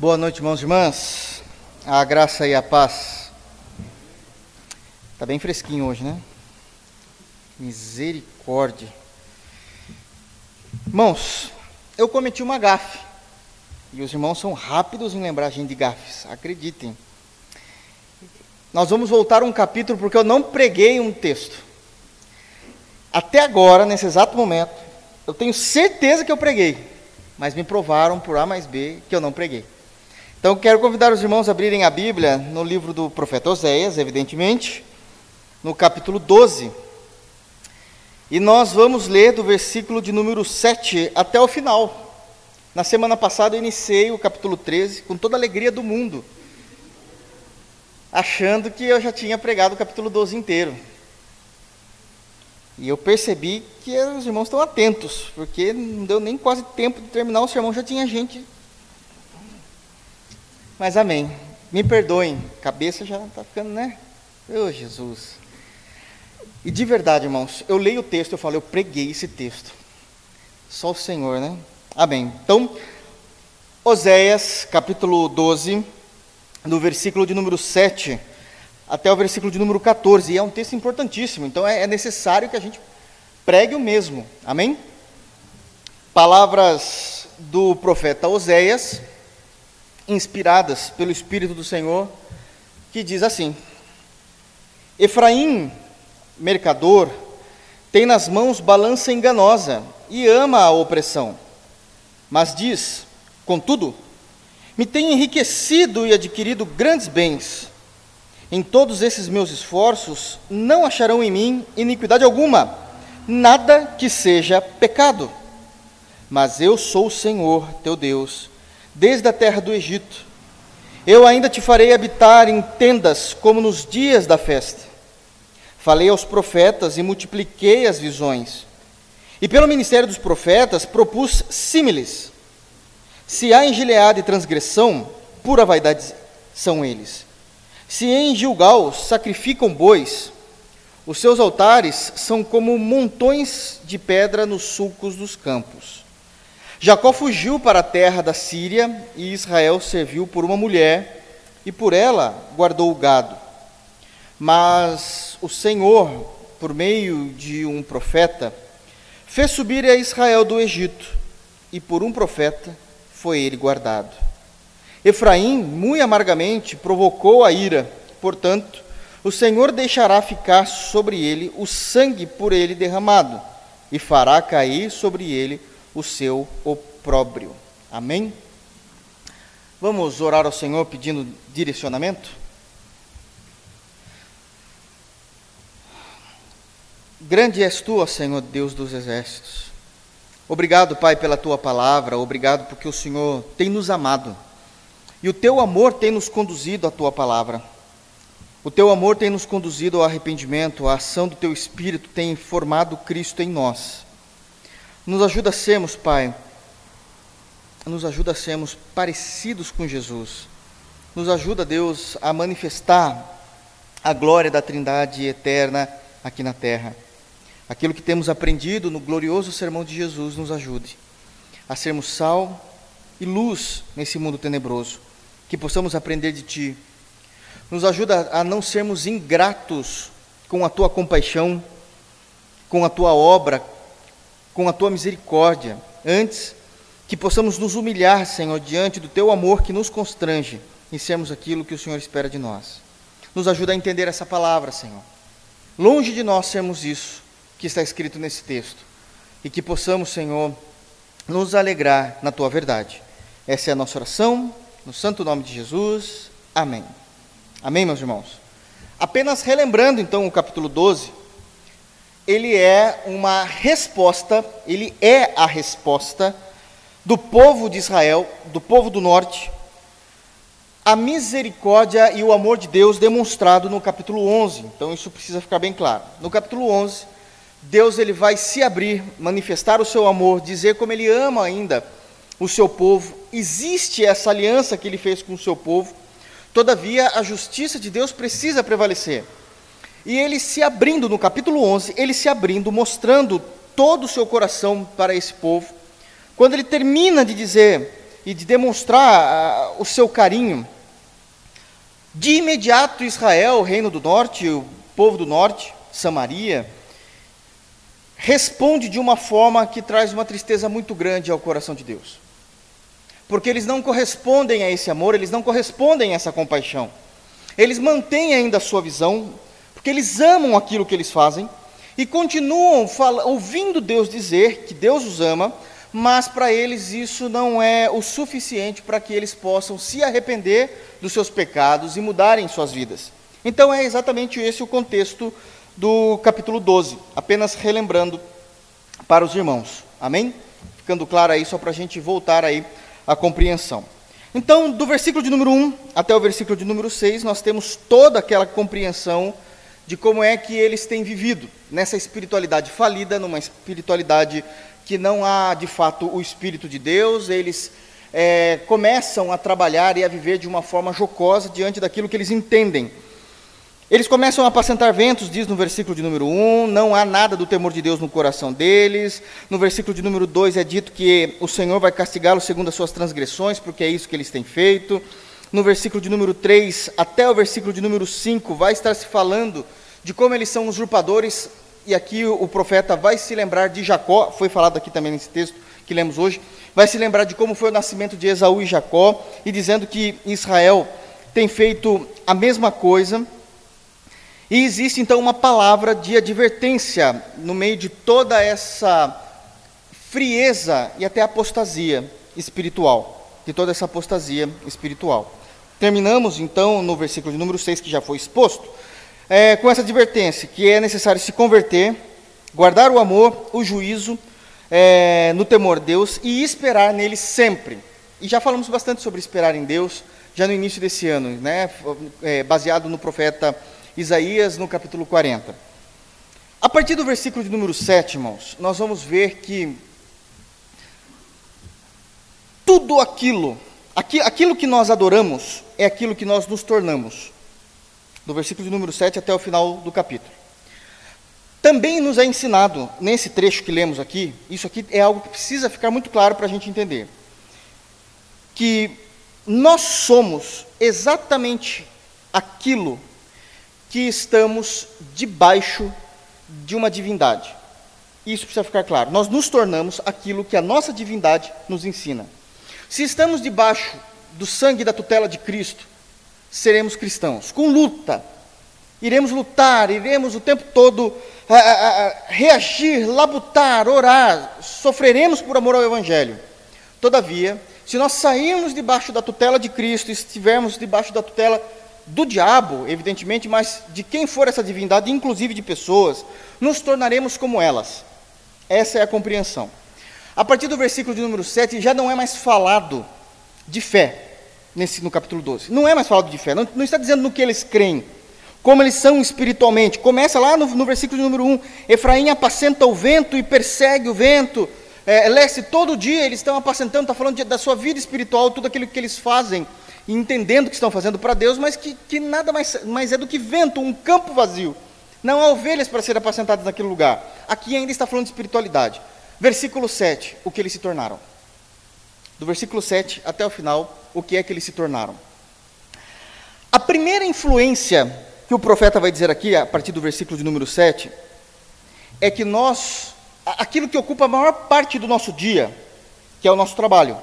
Boa noite, irmãos e irmãs. A graça e a paz. Tá bem fresquinho hoje, né? Misericórdia. Irmãos, eu cometi uma gafe. E os irmãos são rápidos em lembrar a gente de gafes, acreditem. Nós vamos voltar um capítulo porque eu não preguei um texto. Até agora, nesse exato momento, eu tenho certeza que eu preguei, mas me provaram por A mais B que eu não preguei. Então, quero convidar os irmãos a abrirem a Bíblia no livro do profeta Oséias, evidentemente, no capítulo 12. E nós vamos ler do versículo de número 7 até o final. Na semana passada eu iniciei o capítulo 13 com toda a alegria do mundo, achando que eu já tinha pregado o capítulo 12 inteiro. E eu percebi que os irmãos estão atentos, porque não deu nem quase tempo de terminar o sermão, já tinha gente mas amém. Me perdoem, cabeça já está ficando, né? Ô Jesus. E de verdade, irmãos, eu leio o texto, eu falo, eu preguei esse texto. Só o Senhor, né? Amém. Então, Oséias, capítulo 12, no versículo de número 7 até o versículo de número 14. E é um texto importantíssimo, então é, é necessário que a gente pregue o mesmo. Amém? Palavras do profeta Oséias inspiradas pelo Espírito do Senhor, que diz assim: Efraim, mercador, tem nas mãos balança enganosa e ama a opressão. Mas diz: Contudo, me tem enriquecido e adquirido grandes bens. Em todos esses meus esforços, não acharão em mim iniquidade alguma, nada que seja pecado. Mas eu sou o Senhor, teu Deus, desde a terra do Egito. Eu ainda te farei habitar em tendas, como nos dias da festa. Falei aos profetas e multipliquei as visões. E pelo ministério dos profetas propus símiles. Se há em Gileade transgressão, pura vaidade são eles. Se em Gilgal sacrificam bois, os seus altares são como montões de pedra nos sulcos dos campos. Jacó fugiu para a terra da Síria e Israel serviu por uma mulher e por ela guardou o gado. Mas o Senhor, por meio de um profeta, fez subir a Israel do Egito e por um profeta foi ele guardado. Efraim, muito amargamente, provocou a ira, portanto, o Senhor deixará ficar sobre ele o sangue por ele derramado e fará cair sobre ele o seu opróbrio. Amém? Vamos orar ao Senhor pedindo direcionamento? Grande és tu, ó Senhor Deus dos exércitos. Obrigado, Pai, pela tua palavra, obrigado porque o Senhor tem nos amado. E o teu amor tem nos conduzido à tua palavra. O teu amor tem nos conduzido ao arrependimento, a ação do teu espírito tem formado Cristo em nós. Nos ajuda a sermos, Pai, nos ajuda a sermos parecidos com Jesus. Nos ajuda, Deus, a manifestar a glória da Trindade eterna aqui na terra. Aquilo que temos aprendido no glorioso sermão de Jesus nos ajude a sermos sal e luz nesse mundo tenebroso. Que possamos aprender de Ti. Nos ajuda a não sermos ingratos com a Tua compaixão, com a Tua obra, com a tua misericórdia. Antes, que possamos nos humilhar, Senhor, diante do teu amor que nos constrange e sermos aquilo que o Senhor espera de nós. Nos ajuda a entender essa palavra, Senhor. Longe de nós sermos isso que está escrito nesse texto. E que possamos, Senhor, nos alegrar na tua verdade. Essa é a nossa oração, no santo nome de Jesus. Amém. Amém, meus irmãos. Apenas relembrando então o capítulo 12, ele é uma resposta, ele é a resposta do povo de Israel, do povo do norte, a misericórdia e o amor de Deus demonstrado no capítulo 11. Então isso precisa ficar bem claro. No capítulo 11, Deus ele vai se abrir, manifestar o seu amor, dizer como ele ama ainda o seu povo. Existe essa aliança que ele fez com o seu povo. Todavia, a justiça de Deus precisa prevalecer. E ele se abrindo, no capítulo 11, ele se abrindo, mostrando todo o seu coração para esse povo. Quando ele termina de dizer e de demonstrar uh, o seu carinho, de imediato Israel, o reino do norte, o povo do norte, Samaria, responde de uma forma que traz uma tristeza muito grande ao coração de Deus. Porque eles não correspondem a esse amor, eles não correspondem a essa compaixão. Eles mantêm ainda a sua visão, porque eles amam aquilo que eles fazem e continuam ouvindo Deus dizer que Deus os ama, mas para eles isso não é o suficiente para que eles possam se arrepender dos seus pecados e mudarem suas vidas. Então é exatamente esse o contexto do capítulo 12, apenas relembrando para os irmãos. Amém? Ficando claro aí, só para a gente voltar aí à compreensão. Então, do versículo de número 1 até o versículo de número 6, nós temos toda aquela compreensão de como é que eles têm vivido nessa espiritualidade falida, numa espiritualidade que não há de fato o Espírito de Deus, eles é, começam a trabalhar e a viver de uma forma jocosa diante daquilo que eles entendem eles começam a apacentar ventos, diz no versículo de número 1, não há nada do temor de Deus no coração deles. No versículo de número 2 é dito que o Senhor vai castigá-los segundo as suas transgressões, porque é isso que eles têm feito. No versículo de número 3 até o versículo de número 5 vai estar se falando de como eles são usurpadores, e aqui o profeta vai se lembrar de Jacó, foi falado aqui também nesse texto que lemos hoje, vai se lembrar de como foi o nascimento de Esaú e Jacó, e dizendo que Israel tem feito a mesma coisa e existe então uma palavra de advertência no meio de toda essa frieza e até apostasia espiritual, de toda essa apostasia espiritual. Terminamos então no versículo de número 6, que já foi exposto, é, com essa advertência, que é necessário se converter, guardar o amor, o juízo, é, no temor de Deus e esperar nele sempre. E já falamos bastante sobre esperar em Deus, já no início desse ano, né, é, baseado no profeta Isaías no capítulo 40. A partir do versículo de número 7, irmãos, nós vamos ver que tudo aquilo, aquilo que nós adoramos, é aquilo que nós nos tornamos. Do versículo de número 7 até o final do capítulo. Também nos é ensinado, nesse trecho que lemos aqui, isso aqui é algo que precisa ficar muito claro para a gente entender, que nós somos exatamente aquilo que estamos debaixo de uma divindade. Isso precisa ficar claro. Nós nos tornamos aquilo que a nossa divindade nos ensina. Se estamos debaixo do sangue da tutela de Cristo, seremos cristãos, com luta. Iremos lutar, iremos o tempo todo a, a, a, reagir, labutar, orar, sofreremos por amor ao Evangelho. Todavia, se nós sairmos debaixo da tutela de Cristo, estivermos debaixo da tutela do diabo, evidentemente, mas de quem for essa divindade, inclusive de pessoas, nos tornaremos como elas. Essa é a compreensão. A partir do versículo de número 7, já não é mais falado de fé, nesse, no capítulo 12. Não é mais falado de fé, não, não está dizendo no que eles creem, como eles são espiritualmente. Começa lá no, no versículo número 1: Efraim apacenta o vento e persegue o vento. É, Leste, todo dia eles estão apacentando, está falando de, da sua vida espiritual, tudo aquilo que eles fazem entendendo que estão fazendo para Deus, mas que, que nada mais, mais é do que vento, um campo vazio. Não há ovelhas para serem apacentadas naquele lugar. Aqui ainda está falando de espiritualidade. Versículo 7, o que eles se tornaram. Do versículo 7 até o final, o que é que eles se tornaram. A primeira influência que o profeta vai dizer aqui, a partir do versículo de número 7, é que nós, aquilo que ocupa a maior parte do nosso dia, que é o nosso trabalho.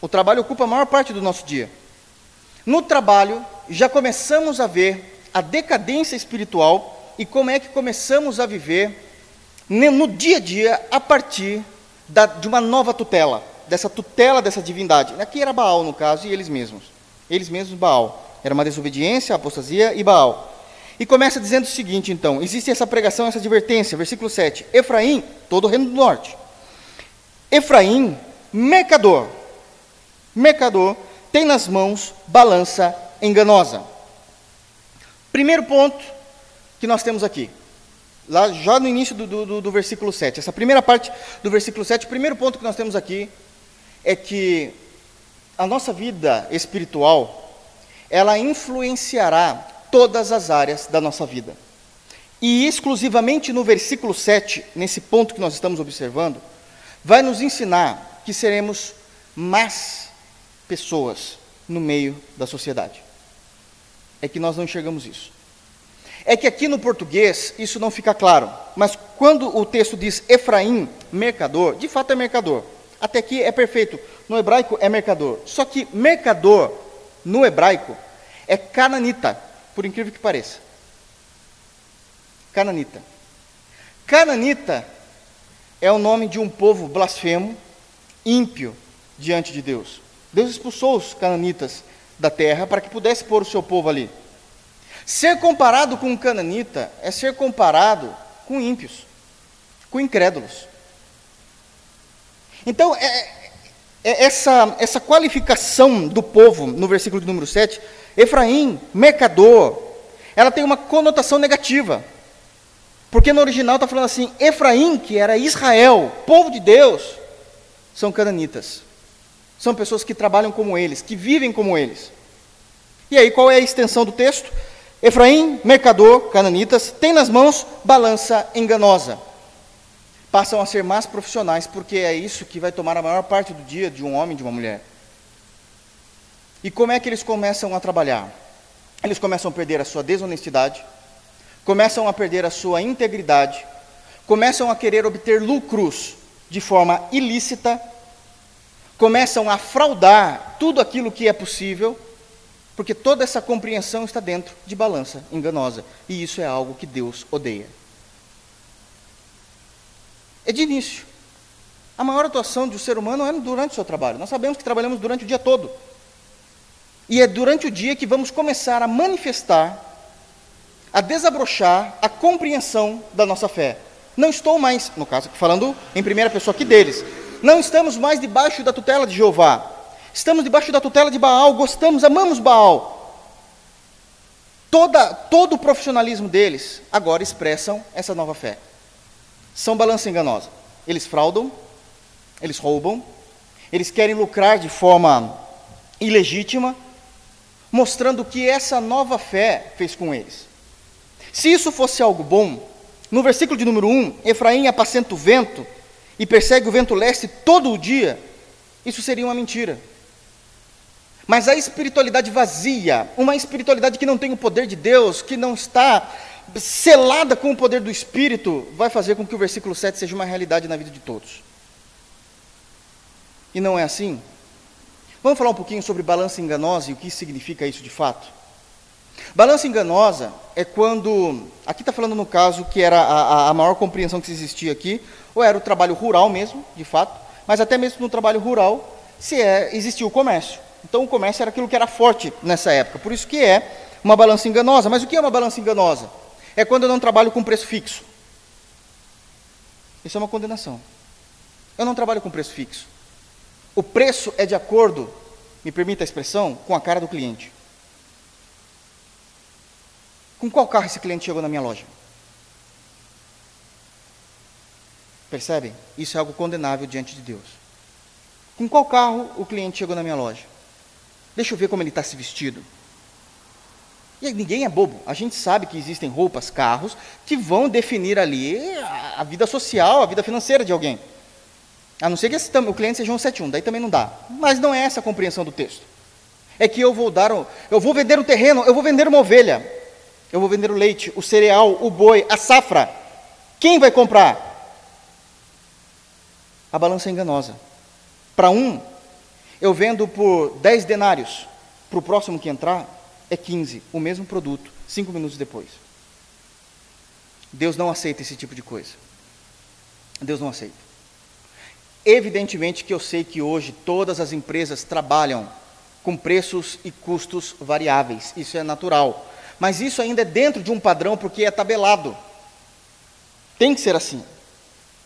O trabalho ocupa a maior parte do nosso dia. No trabalho, já começamos a ver a decadência espiritual e como é que começamos a viver no dia a dia a partir da, de uma nova tutela, dessa tutela dessa divindade. Aqui era Baal, no caso, e eles mesmos. Eles mesmos, Baal. Era uma desobediência, apostasia e Baal. E começa dizendo o seguinte, então: existe essa pregação, essa advertência, versículo 7. Efraim, todo o reino do norte. Efraim, mercador. Mercador tem nas mãos balança enganosa. Primeiro ponto que nós temos aqui, lá já no início do, do, do, versículo 7, essa primeira parte do versículo 7, o primeiro ponto que nós temos aqui é que a nossa vida espiritual, ela influenciará todas as áreas da nossa vida. E exclusivamente no versículo 7, nesse ponto que nós estamos observando, vai nos ensinar que seremos más pessoas no meio da sociedade. É que nós não enxergamos isso. É que aqui no português isso não fica claro, mas quando o texto diz Efraim, mercador, de fato é mercador. Até aqui é perfeito. No hebraico é mercador. Só que mercador, no hebraico, é cananita, por incrível que pareça. Cananita. Cananita é o nome de um povo blasfemo, ímpio diante de Deus. Deus expulsou os cananitas da terra para que pudesse pôr o seu povo ali. Ser comparado com um cananita é ser comparado com ímpios, com incrédulos. Então, é, é essa, essa qualificação do povo, no versículo de número 7, Efraim, mercador, ela tem uma conotação negativa. Porque no original está falando assim: Efraim, que era Israel, povo de Deus, são cananitas. São pessoas que trabalham como eles, que vivem como eles. E aí, qual é a extensão do texto? Efraim, mercador, cananitas, tem nas mãos balança enganosa. Passam a ser mais profissionais, porque é isso que vai tomar a maior parte do dia de um homem e de uma mulher. E como é que eles começam a trabalhar? Eles começam a perder a sua desonestidade, começam a perder a sua integridade, começam a querer obter lucros de forma ilícita, começam a fraudar tudo aquilo que é possível, porque toda essa compreensão está dentro de balança enganosa, e isso é algo que Deus odeia. É de início. A maior atuação um ser humano é durante o seu trabalho. Nós sabemos que trabalhamos durante o dia todo. E é durante o dia que vamos começar a manifestar a desabrochar a compreensão da nossa fé. Não estou mais, no caso, falando em primeira pessoa aqui deles, não estamos mais debaixo da tutela de Jeová. Estamos debaixo da tutela de Baal, gostamos, amamos Baal. Toda, todo o profissionalismo deles agora expressam essa nova fé. São balança enganosa. Eles fraudam, eles roubam, eles querem lucrar de forma ilegítima, mostrando o que essa nova fé fez com eles. Se isso fosse algo bom, no versículo de número 1, Efraim apacenta o vento e persegue o vento leste todo o dia, isso seria uma mentira. Mas a espiritualidade vazia, uma espiritualidade que não tem o poder de Deus, que não está selada com o poder do Espírito, vai fazer com que o versículo 7 seja uma realidade na vida de todos. E não é assim? Vamos falar um pouquinho sobre balança enganosa e o que significa isso de fato? Balança enganosa é quando, aqui está falando no caso que era a, a, maior compreensão que existia aqui, ou era o trabalho rural mesmo, de fato, mas até mesmo no trabalho rural se é, existia o comércio. Então o comércio era aquilo que era forte nessa época, por isso que é uma balança enganosa. Mas o que é uma balança enganosa? É quando eu não trabalho com preço fixo. Isso é uma condenação. Eu não trabalho com preço fixo. O preço é de acordo, me permita a expressão, com a cara do cliente. Com qual carro esse cliente chegou na minha loja? Percebem? Isso é algo condenável diante de Deus. Com qual carro o cliente chegou na minha loja? Deixa eu ver como ele está se vestido. E ninguém é bobo. A gente sabe que existem roupas, carros, que vão definir ali a vida social, a vida financeira de alguém. A não ser que esse, o cliente seja um 71, daí também não dá. Mas não é essa a compreensão do texto. É que eu vou dar, eu vou vender o terreno, eu vou vender uma ovelha. Eu vou vender o leite, o cereal, o boi, a safra. Quem vai comprar? A balança é enganosa. Para um, eu vendo por 10 denários. Para o próximo que entrar, é 15. O mesmo produto, cinco minutos depois. Deus não aceita esse tipo de coisa. Deus não aceita. Evidentemente que eu sei que hoje todas as empresas trabalham com preços e custos variáveis. Isso é natural. Mas isso ainda é dentro de um padrão porque é tabelado. Tem que ser assim.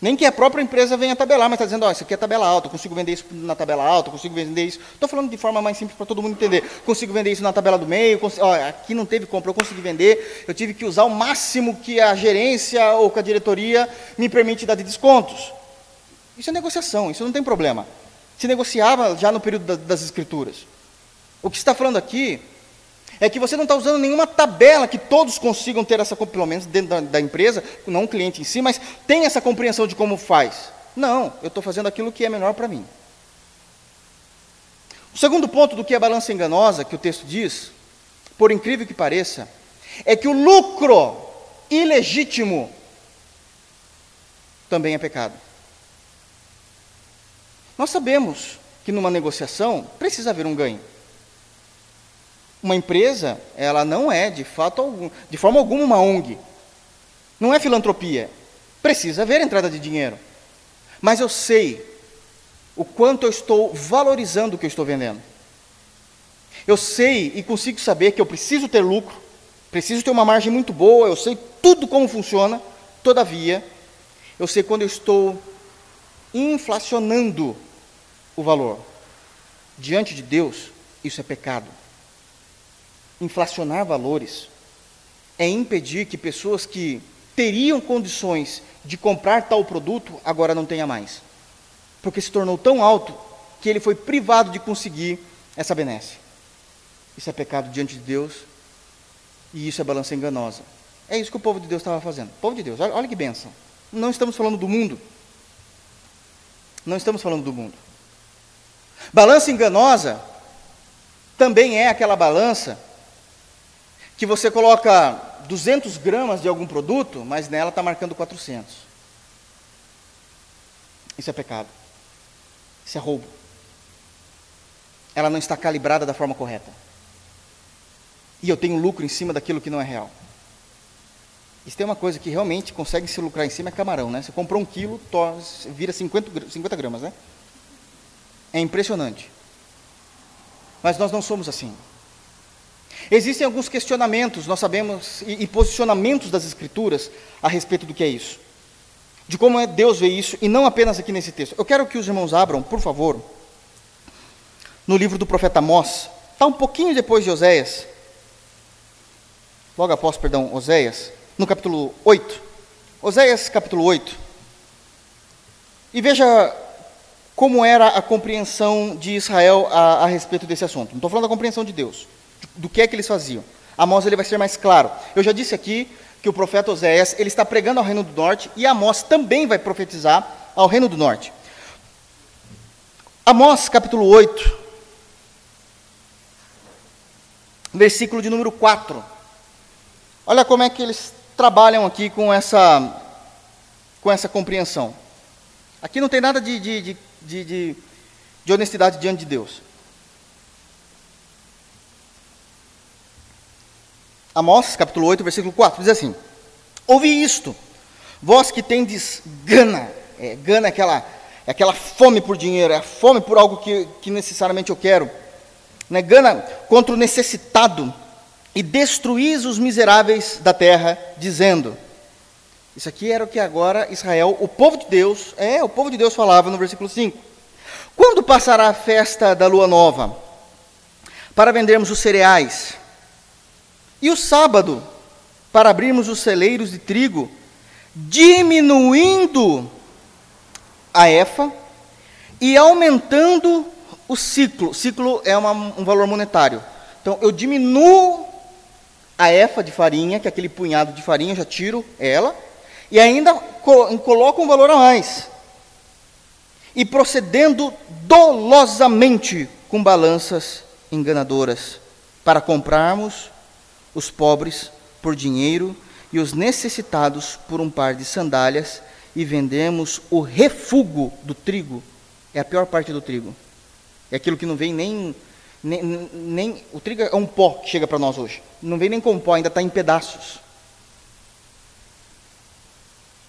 Nem que a própria empresa venha tabelar, mas está dizendo, ó, oh, isso aqui é tabela alta, consigo vender isso na tabela alta, consigo vender isso. Estou falando de forma mais simples para todo mundo entender. Consigo vender isso na tabela do meio, consigo, ó, aqui não teve compra, eu consegui vender, eu tive que usar o máximo que a gerência ou que a diretoria me permite dar de descontos. Isso é negociação, isso não tem problema. Se negociava já no período das escrituras. O que está falando aqui é que você não está usando nenhuma tabela que todos consigam ter essa, pelo menos dentro da, da empresa, não o cliente em si, mas tem essa compreensão de como faz. Não, eu estou fazendo aquilo que é melhor para mim. O segundo ponto do que é balança enganosa, que o texto diz, por incrível que pareça, é que o lucro ilegítimo também é pecado. Nós sabemos que numa negociação precisa haver um ganho. Uma empresa, ela não é de fato algum, de forma alguma uma ONG. Não é filantropia. Precisa haver entrada de dinheiro. Mas eu sei o quanto eu estou valorizando o que eu estou vendendo. Eu sei e consigo saber que eu preciso ter lucro, preciso ter uma margem muito boa, eu sei tudo como funciona, todavia, eu sei quando eu estou inflacionando o valor. Diante de Deus, isso é pecado. Inflacionar valores é impedir que pessoas que teriam condições de comprar tal produto agora não tenha mais. Porque se tornou tão alto que ele foi privado de conseguir essa benesse. Isso é pecado diante de Deus e isso é balança enganosa. É isso que o povo de Deus estava fazendo. Povo de Deus, olha, olha que bênção. Não estamos falando do mundo. Não estamos falando do mundo. Balança enganosa também é aquela balança que você coloca 200 gramas de algum produto, mas nela está marcando 400. Isso é pecado. Isso é roubo. Ela não está calibrada da forma correta. E eu tenho lucro em cima daquilo que não é real. Se tem uma coisa que realmente consegue se lucrar em cima é camarão, né? Você comprou um quilo, vira 50, 50 gramas, né? É impressionante. Mas nós não somos assim. Existem alguns questionamentos, nós sabemos, e, e, posicionamentos das Escrituras a respeito do que é isso. De como é Deus vê isso, e não apenas aqui nesse texto. Eu quero que os irmãos abram, por favor, no livro do profeta Amós. Está um pouquinho depois de Oséias. Logo após, perdão, Oséias no capítulo 8. Oséias, capítulo 8. E veja como era a compreensão de Israel a, a respeito desse assunto. Não estou falando da compreensão de Deus, do que é que eles faziam. Amós ele vai ser mais claro. Eu já disse aqui que o profeta Oséias ele está pregando ao reino do norte e Amós também vai profetizar ao reino do norte. Amós capítulo 8, versículo de número 4. Olha como é que eles trabalham aqui com essa, com essa compreensão. Aqui não tem nada de, de, de, de, de honestidade diante de Deus. Amós, capítulo 8, versículo 4, diz assim: Ouvi isto, vós que tendes gana, é, gana é aquela, é aquela fome por dinheiro, é a fome por algo que, que necessariamente eu quero, né? gana contra o necessitado, e destruís os miseráveis da terra, dizendo. Isso aqui era o que agora Israel, o povo de Deus, é, o povo de Deus falava no versículo 5. Quando passará a festa da lua nova? Para vendermos os cereais. E o sábado, para abrirmos os celeiros de trigo, diminuindo a efa e aumentando o ciclo. Ciclo é uma, um valor monetário. Então, eu diminuo a efa de farinha, que é aquele punhado de farinha, eu já tiro ela, e ainda coloco um valor a mais. E procedendo dolosamente com balanças enganadoras, para comprarmos os pobres por dinheiro e os necessitados por um par de sandálias, e vendemos o refúgio do trigo. É a pior parte do trigo. É aquilo que não vem nem nem, nem, o trigo é um pó que chega para nós hoje. Não vem nem com pó, ainda está em pedaços.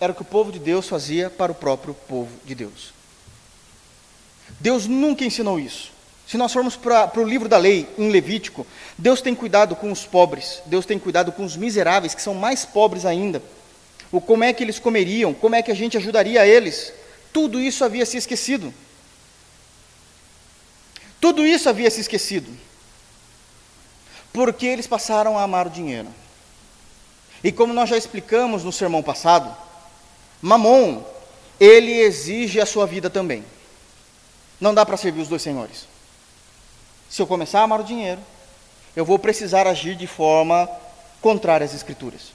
Era o que o povo de Deus fazia para o próprio povo de Deus. Deus nunca ensinou isso. Se nós formos para o livro da lei, em Levítico, Deus tem cuidado com os pobres, Deus tem cuidado com os miseráveis, que são mais pobres ainda. O como é que eles comeriam, como é que a gente ajudaria eles. Tudo isso havia se esquecido. Tudo isso havia se esquecido. Porque eles passaram a amar o dinheiro. E como nós já explicamos no sermão passado, Mamon, ele exige a sua vida também. Não dá para servir os dois senhores. Se eu começar a amar o dinheiro, eu vou precisar agir de forma contrária às Escrituras.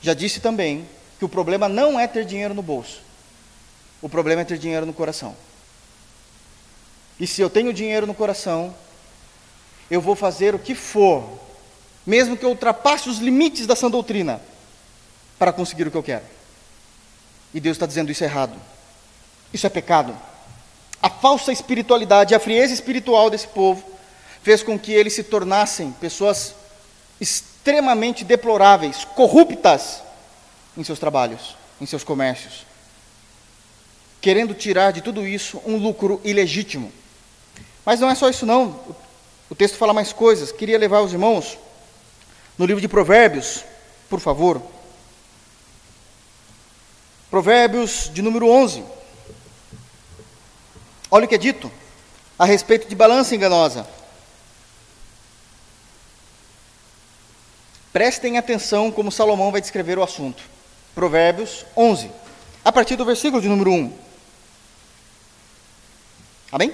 Já disse também que o problema não é ter dinheiro no bolso, o problema é ter dinheiro no coração. E se eu tenho dinheiro no coração, eu vou fazer o que for, mesmo que eu ultrapasse os limites da sã doutrina, para conseguir o que eu quero. E Deus está dizendo isso é errado. Isso é pecado. A falsa espiritualidade, a frieza espiritual desse povo fez com que eles se tornassem pessoas extremamente deploráveis, corruptas em seus trabalhos, em seus comércios, querendo tirar de tudo isso um lucro ilegítimo. Mas não é só isso não. O texto fala mais coisas. Queria levar os irmãos no livro de Provérbios, por favor. Provérbios de número 11. Olha o que é dito a respeito de balança enganosa. Prestem atenção como Salomão vai descrever o assunto. Provérbios 11, a partir do versículo de número 1. Amém?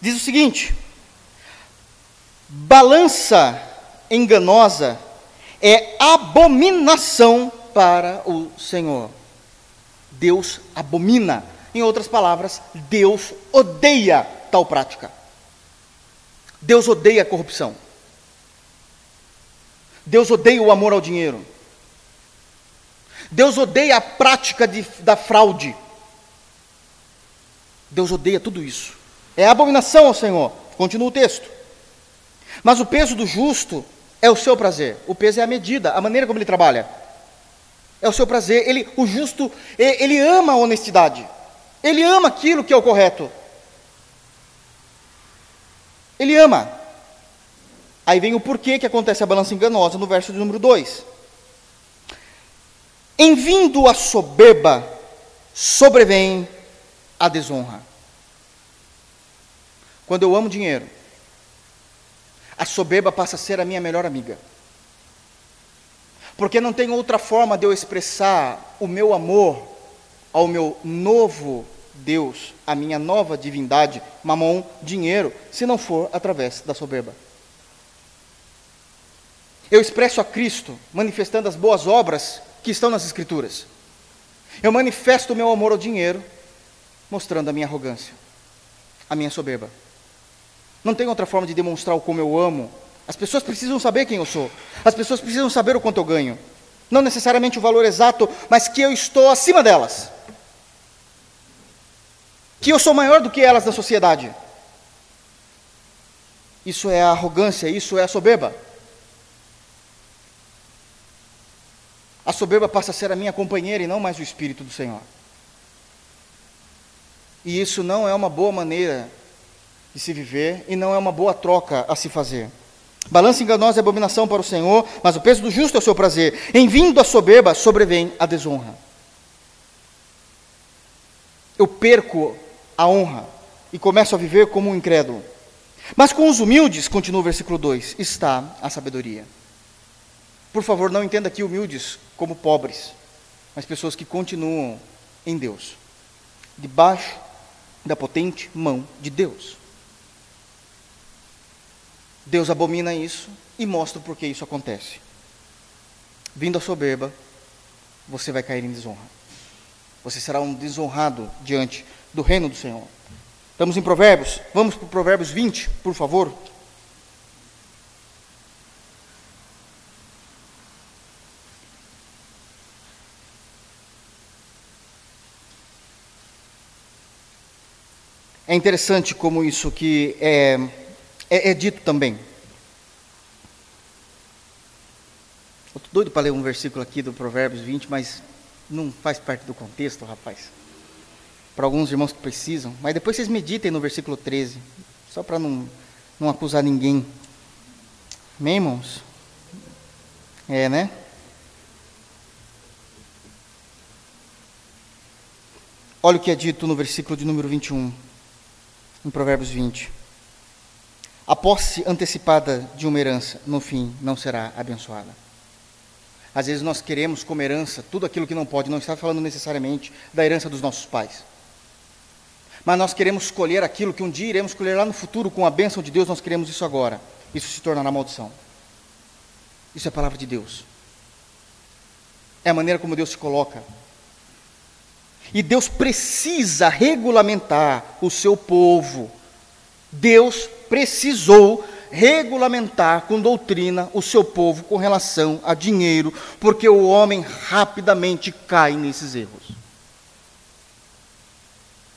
Diz o seguinte: balança enganosa é abominação para o Senhor. Deus abomina. Em outras palavras, Deus odeia tal prática. Deus odeia a corrupção. Deus odeia o amor ao dinheiro. Deus odeia a prática de, da fraude. Deus odeia tudo isso. É abominação ao Senhor. Continua o texto. Mas o peso do justo é o seu prazer. O peso é a medida, a maneira como ele trabalha. É o seu prazer. Ele, o justo, ele ama a honestidade. Ele ama aquilo que é o correto. Ele ama. Aí vem o porquê que acontece a balança enganosa no verso de número 2. Em vindo a soberba, sobrevém a desonra. Quando eu amo dinheiro, a soberba passa a ser a minha melhor amiga. Porque não tem outra forma de eu expressar o meu amor ao meu novo Deus, a minha nova divindade, mamon, dinheiro, se não for através da soberba. Eu expresso a Cristo manifestando as boas obras que estão nas Escrituras. Eu manifesto o meu amor ao dinheiro, mostrando a minha arrogância, a minha soberba. Não tem outra forma de demonstrar o como eu amo. As pessoas precisam saber quem eu sou. As pessoas precisam saber o quanto eu ganho. Não necessariamente o valor exato, mas que eu estou acima delas. Que eu sou maior do que elas na sociedade. Isso é a arrogância, isso é a soberba. A soberba passa a ser a minha companheira e não mais o Espírito do Senhor. E isso não é uma boa maneira de se viver e não é uma boa troca a se fazer. Balança enganosa é abominação para o Senhor, mas o peso do justo é o seu prazer. Em vindo a soberba, sobrevém a desonra. Eu perco a honra e começo a viver como um incrédulo. Mas com os humildes, continua o versículo 2, está a sabedoria. Por favor, não entenda aqui humildes como pobres, mas pessoas que continuam em Deus, debaixo da potente mão de Deus. Deus abomina isso e mostra por que isso acontece. Vindo a soberba, você vai cair em desonra. Você será um desonrado diante do reino do Senhor. Estamos em Provérbios. Vamos para Provérbios 20, por favor. É interessante como isso que é, é, é dito também. Estou doido para ler um versículo aqui do Provérbios 20, mas não faz parte do contexto, rapaz. Para alguns irmãos que precisam. Mas depois vocês meditem no versículo 13, só para não, não acusar ninguém. Amém, irmãos? É, né? Olha o que é dito no versículo de número 21 em Provérbios 20. A posse antecipada de uma herança, no fim, não será abençoada. Às vezes nós queremos como herança tudo aquilo que não pode, não está falando necessariamente da herança dos nossos pais. Mas nós queremos escolher aquilo que um dia iremos escolher lá no futuro com a bênção de Deus, nós queremos isso agora. Isso se tornará maldição. Isso é a palavra de Deus. É a maneira como Deus se coloca. E Deus precisa regulamentar o seu povo. Deus precisou regulamentar com doutrina o seu povo com relação a dinheiro, porque o homem rapidamente cai nesses erros.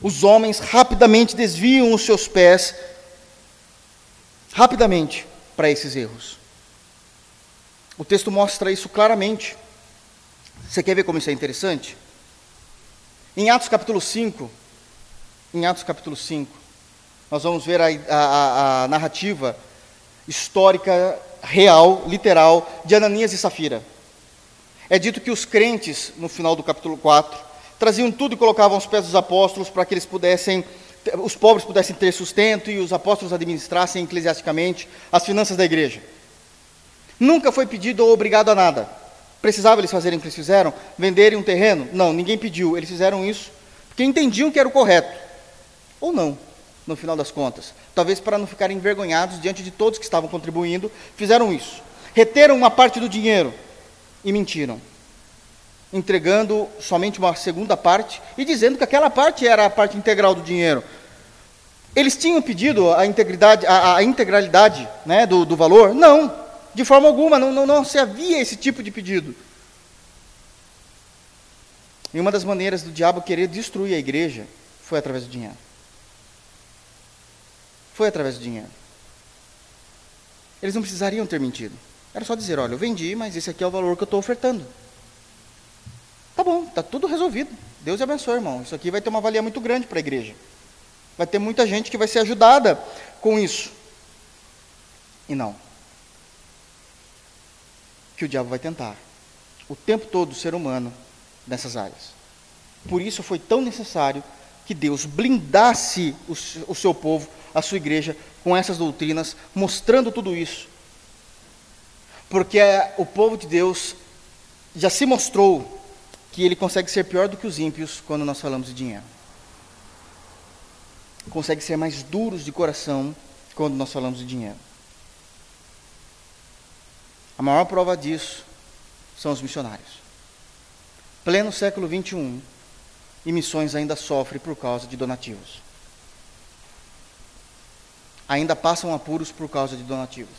Os homens rapidamente desviam os seus pés, rapidamente, para esses erros. O texto mostra isso claramente. Você quer ver como isso é interessante? Em Atos capítulo 5, em Atos capítulo 5, nós vamos ver a, a, a narrativa histórica, real, literal, de Ananias e Safira. É dito que os crentes, no final do capítulo 4, traziam tudo e colocavam aos pés dos apóstolos para que eles pudessem, os pobres pudessem ter sustento e os apóstolos administrassem eclesiasticamente as finanças da igreja. Nunca foi pedido ou obrigado a nada. Precisava eles fazerem o que eles fizeram? Venderem um terreno? Não, ninguém pediu. Eles fizeram isso porque entendiam que era o correto. Ou não, no final das contas. Talvez para não ficarem envergonhados diante de todos que estavam contribuindo, fizeram isso. Reteram uma parte do dinheiro e mentiram. Entregando somente uma segunda parte e dizendo que aquela parte era a parte integral do dinheiro. Eles tinham pedido a integridade, a, a integralidade né, do, do valor? Não. De forma alguma, não, não, não se havia esse tipo de pedido. E uma das maneiras do diabo querer destruir a igreja foi através do dinheiro. Foi através do dinheiro. Eles não precisariam ter mentido. Era só dizer: olha, eu vendi, mas esse aqui é o valor que eu estou ofertando. Tá bom, tá tudo resolvido. Deus abençoe, irmão. Isso aqui vai ter uma valia muito grande para a igreja. Vai ter muita gente que vai ser ajudada com isso. E não que o diabo vai tentar. O tempo todo o ser humano nessas áreas. Por isso foi tão necessário que Deus blindasse o, o seu povo, a sua igreja, com essas doutrinas, mostrando tudo isso. Porque o povo de Deus já se mostrou que ele consegue ser pior do que os ímpios quando nós falamos de dinheiro. Consegue ser mais duros de coração quando nós falamos de dinheiro. A maior prova disso são os missionários. Pleno século 21, e missões ainda sofrem por causa de donativos. Ainda passam apuros por causa de donativos.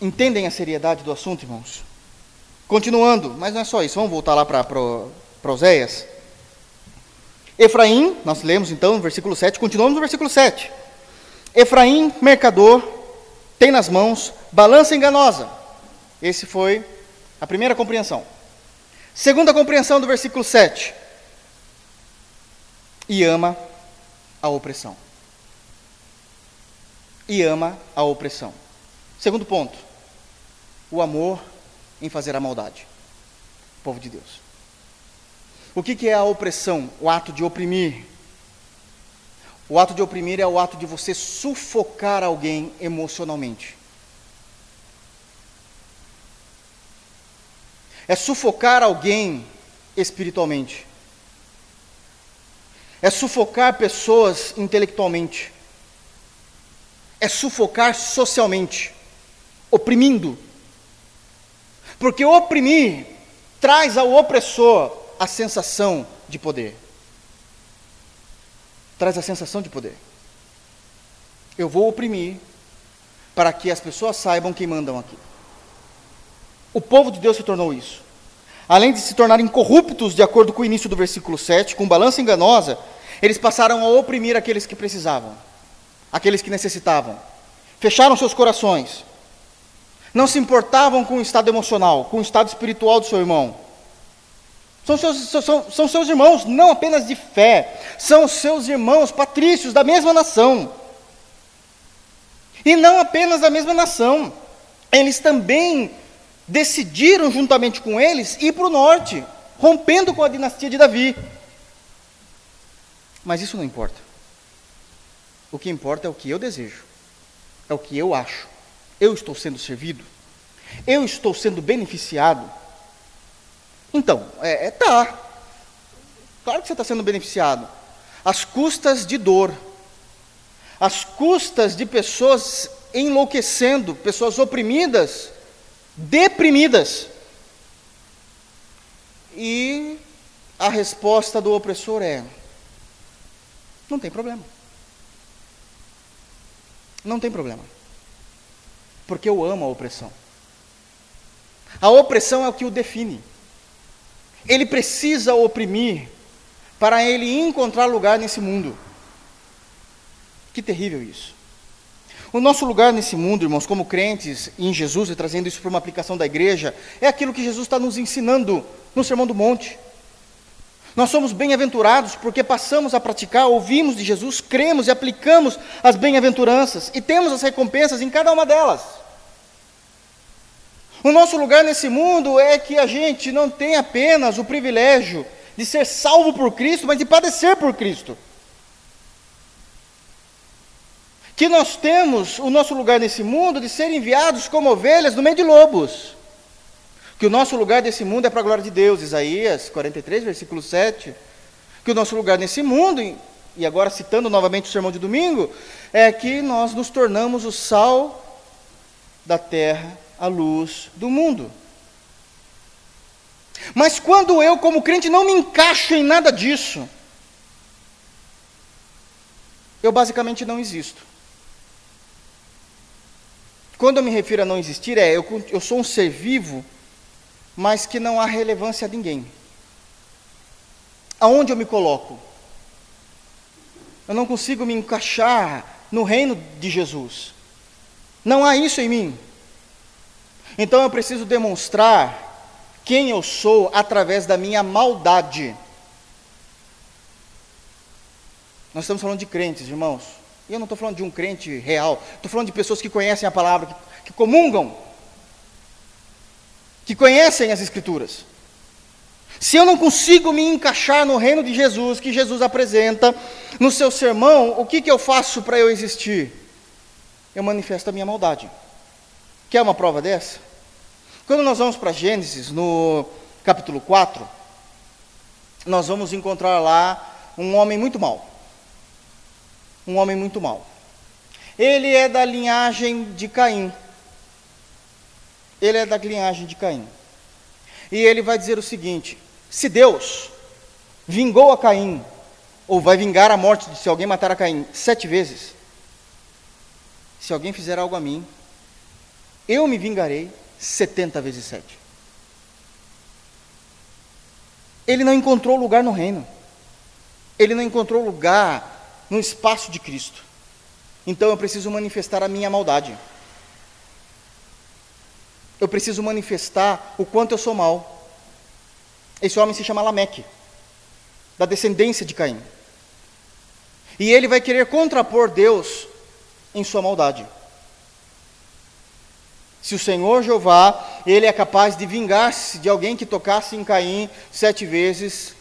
Entendem a seriedade do assunto, irmãos? Continuando, mas não é só isso, vamos voltar lá para Oséias. Efraim, nós lemos então no versículo 7, continuamos no versículo 7. Efraim, mercador, tem nas mãos balança enganosa. Esse foi a primeira compreensão. Segunda compreensão do versículo 7. E ama a opressão. E ama a opressão. Segundo ponto. O amor em fazer a maldade. Povo de Deus. O que, que é a opressão? O ato de oprimir, o ato de oprimir é o ato de você sufocar alguém emocionalmente. É sufocar alguém espiritualmente. É sufocar pessoas intelectualmente. É sufocar socialmente, oprimindo. Porque oprimir traz ao opressor a sensação de poder traz a sensação de poder. Eu vou oprimir para que as pessoas saibam quem mandam aqui. O povo de Deus se tornou isso. Além de se tornarem corruptos, de acordo com o início do versículo 7, com balança enganosa, eles passaram a oprimir aqueles que precisavam, aqueles que necessitavam. Fecharam seus corações. Não se importavam com o estado emocional, com o estado espiritual do seu irmão. São seus, são, são seus irmãos, não apenas de fé, são seus irmãos patrícios da mesma nação. E não apenas da mesma nação, eles também decidiram, juntamente com eles, ir para o norte, rompendo com a dinastia de Davi. Mas isso não importa. O que importa é o que eu desejo, é o que eu acho. Eu estou sendo servido, eu estou sendo beneficiado então, é, é tá. Claro que você está sendo beneficiado. As custas de dor, as custas de pessoas enlouquecendo, pessoas oprimidas, deprimidas. E a resposta do opressor é: não tem problema. Não tem problema. Porque eu amo a opressão. A opressão é o que o define. Ele precisa oprimir para ele encontrar lugar nesse mundo. Que terrível isso. O nosso lugar nesse mundo, irmãos, como crentes em Jesus, e trazendo isso para uma aplicação da igreja, é aquilo que Jesus está nos ensinando no Sermão do Monte. Nós somos bem-aventurados porque passamos a praticar, ouvimos de Jesus, cremos e aplicamos as bem-aventuranças e temos as recompensas em cada uma delas. O nosso lugar nesse mundo é que a gente não tem apenas o privilégio de ser salvo por Cristo, mas de padecer por Cristo. Que nós temos o nosso lugar nesse mundo de ser enviados como ovelhas no meio de lobos. Que o nosso lugar nesse mundo é para a glória de Deus, Isaías 43, versículo 7. Que o nosso lugar nesse mundo, e agora citando novamente o sermão de domingo, é que nós nos tornamos o sal da terra a luz do mundo. Mas quando eu, como crente, não me encaixo em nada disso, eu basicamente não existo. Quando eu me refiro a não existir, é eu, eu sou um ser vivo, mas que não há relevância a ninguém. Aonde eu me coloco? Eu não consigo me encaixar no reino de Jesus. Não há isso em mim. Então eu preciso demonstrar quem eu sou através da minha maldade. Nós estamos falando de crentes, irmãos. E eu não estou falando de um crente real. Estou falando de pessoas que conhecem a palavra, que, que comungam, que conhecem as Escrituras. Se eu não consigo me encaixar no reino de Jesus, que Jesus apresenta no seu sermão, o que, que eu faço para eu existir? Eu manifesto a minha maldade. Quer uma prova dessa? Quando nós vamos para Gênesis, no capítulo 4, nós vamos encontrar lá um homem muito mau. Um homem muito mau. Ele é da linhagem de Caim. Ele é da linhagem de Caim. E ele vai dizer o seguinte: se Deus vingou a Caim, ou vai vingar a morte de se alguém matar a Caim sete vezes, se alguém fizer algo a mim, eu me vingarei 70 vezes 7. Ele não encontrou lugar no reino. Ele não encontrou lugar no espaço de Cristo. Então eu preciso manifestar a minha maldade. Eu preciso manifestar o quanto eu sou mal. Esse homem se chama Lameque, da descendência de Caim. E ele vai querer contrapor Deus em sua maldade. Se o Senhor Jeová, ele é capaz de vingar-se de alguém que tocasse em Caim sete vezes,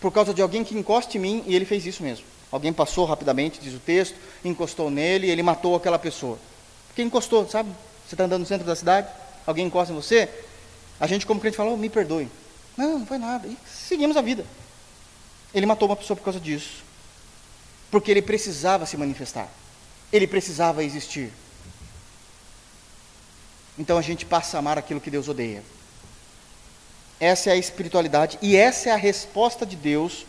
por causa de alguém que encoste em mim, e ele fez isso mesmo. Alguém passou rapidamente, diz o texto, encostou nele e ele matou aquela pessoa. Porque encostou, sabe? Você está andando no centro da cidade, alguém encosta em você, a gente como crente fala, oh, me perdoe. Não, não foi nada. E seguimos a vida. Ele matou uma pessoa por causa disso. Porque ele precisava se manifestar. Ele precisava existir. Então a gente passa a amar aquilo que Deus odeia. Essa é a espiritualidade e essa é a resposta de Deus,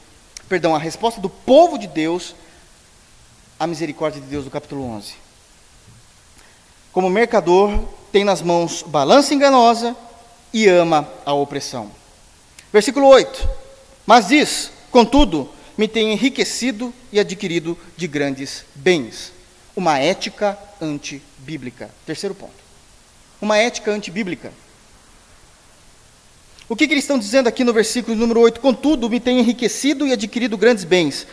perdão, a resposta do povo de Deus à misericórdia de Deus do capítulo 11. Como mercador, tem nas mãos balança enganosa e ama a opressão. Versículo 8. Mas diz: Contudo, me tem enriquecido e adquirido de grandes bens. Uma ética antibíblica. Terceiro ponto uma ética antibíblica. O que, que, eles estão dizendo aqui no versículo número 8? Contudo, me tem enriquecido e adquirido grandes bens.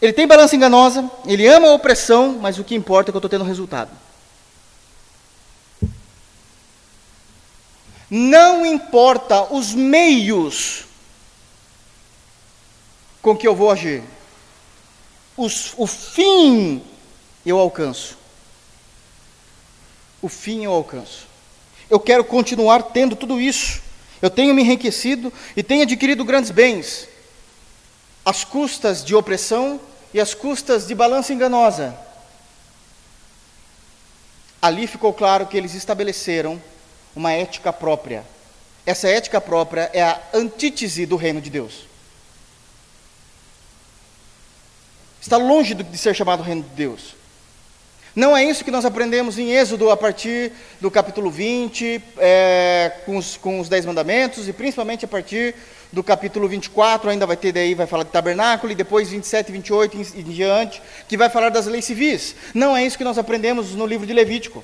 Ele tem balança enganosa, ele ama a opressão, mas o que importa é que eu estou tendo resultado. Não importa os meios com que eu vou agir, os, o fim eu alcanço o fim eu alcanço. Eu quero continuar tendo tudo isso. Eu tenho me enriquecido e tenho adquirido grandes bens, às custas de opressão e às custas de balança enganosa. Ali ficou claro que eles estabeleceram uma ética própria. essa ética própria é a antítese do reino de Deus. Está longe de ser chamado reino de Deus. Não é isso que nós aprendemos em Êxodo a partir do capítulo 20, é, com, os, com os Dez Mandamentos, e principalmente a partir do capítulo 24, ainda vai ter daí, vai falar de tabernáculo, e depois 27 e 28 e em diante, que vai falar das leis civis. Não é isso que nós aprendemos no livro de Levítico.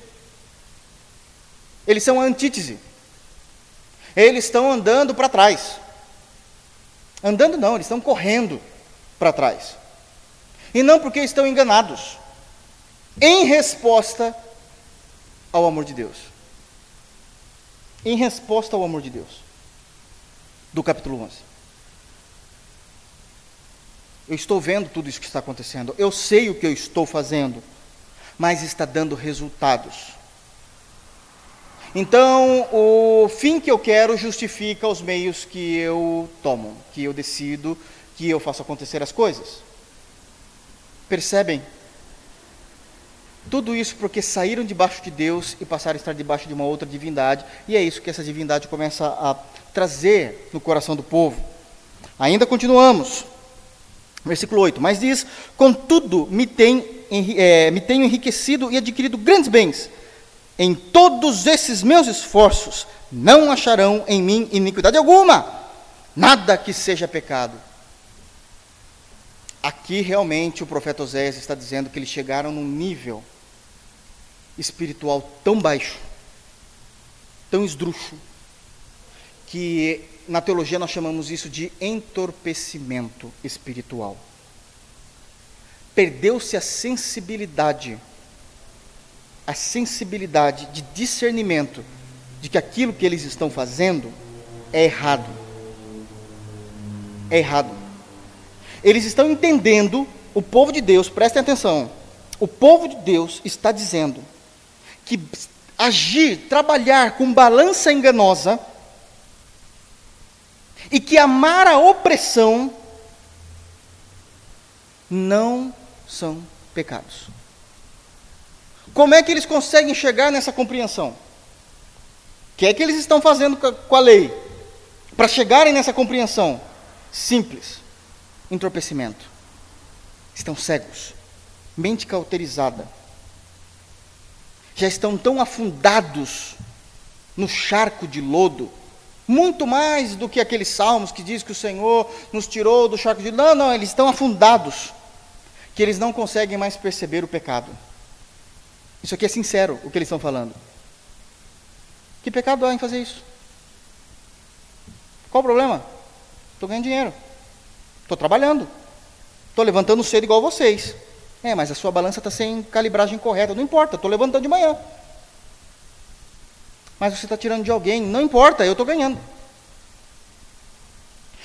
Eles são a antítese. Eles estão andando para trás. Andando não, eles estão correndo para trás. E não porque estão enganados em resposta ao amor de Deus. Em resposta ao amor de Deus. Do capítulo 11. Eu estou vendo tudo isso que está acontecendo. Eu sei o que eu estou fazendo. Mas está dando resultados. Então, o fim que eu quero justifica os meios que eu tomo, que eu decido, que eu faço acontecer as coisas. Percebem tudo isso porque saíram debaixo de Deus e passaram a estar debaixo de uma outra divindade, e é isso que essa divindade começa a trazer no coração do povo. Ainda continuamos. Versículo 8: Mas diz: Contudo, me, tem, é, me tenho enriquecido e adquirido grandes bens. Em todos esses meus esforços, não acharão em mim iniquidade alguma, nada que seja pecado. Aqui realmente o profeta Oséias está dizendo que eles chegaram num nível espiritual tão baixo, tão esdrúxulo, que na teologia nós chamamos isso de entorpecimento espiritual. Perdeu-se a sensibilidade, a sensibilidade de discernimento de que aquilo que eles estão fazendo é errado. É errado. Eles estão entendendo, o povo de Deus, prestem atenção, o povo de Deus está dizendo que agir, trabalhar com balança enganosa e que amar a opressão não são pecados. Como é que eles conseguem chegar nessa compreensão? O que é que eles estão fazendo com a lei? Para chegarem nessa compreensão? Simples: entorpecimento. Estão cegos, mente cauterizada já estão tão afundados no charco de lodo, muito mais do que aqueles salmos que diz que o Senhor nos tirou do charco de. Não, não, eles estão afundados, que eles não conseguem mais perceber o pecado. Isso aqui é sincero o que eles estão falando. Que pecado há em fazer isso? Qual o problema? Estou ganhando dinheiro. Estou trabalhando. Estou levantando cedo igual vocês. É, mas a sua balança está sem calibragem correta. Não importa, estou levantando de manhã. Mas você está tirando de alguém. Não importa, eu estou ganhando.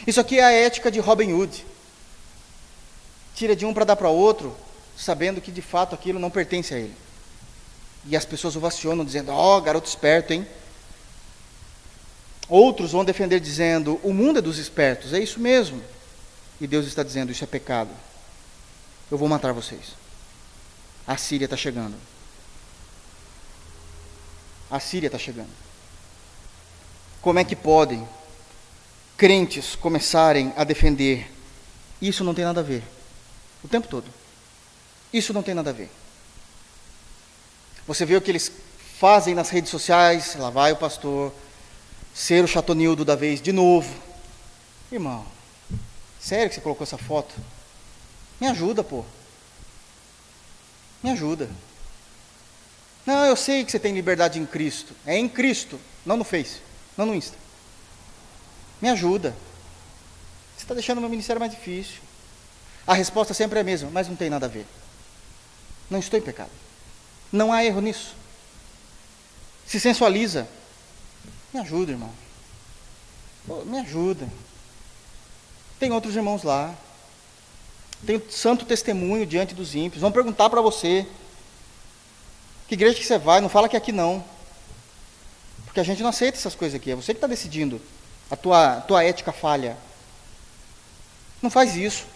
Isso aqui é a ética de Robin Hood. Tira de um para dar para outro, sabendo que de fato aquilo não pertence a ele. E as pessoas ovacionam, dizendo: Ó, oh, garoto esperto, hein? Outros vão defender dizendo: O mundo é dos espertos, é isso mesmo. E Deus está dizendo: Isso é pecado eu vou matar vocês. A Síria está chegando. A Síria está chegando. Como é que podem crentes começarem a defender? Isso não tem nada a ver. O tempo todo. Isso não tem nada a ver. Você vê o que eles fazem nas redes sociais, lá vai o pastor, ser o chatonildo da vez de novo. Irmão, sério que você colocou essa foto? Me ajuda, pô. Me ajuda. Não, eu sei que você tem liberdade em Cristo. É em Cristo, não no Face, não no Insta. Me ajuda. Você está deixando o meu ministério mais difícil. A resposta sempre é a mesma, mas não tem nada a ver. Não estou em pecado. Não há erro nisso. Se sensualiza. Me ajuda, irmão. Pô, me ajuda. Tem outros irmãos lá. Tem santo testemunho diante dos ímpios. Vão perguntar para você. Que igreja que você vai? Não fala que é aqui não. Porque a gente não aceita essas coisas aqui. É você que está decidindo. A tua, tua ética falha. Não faz isso.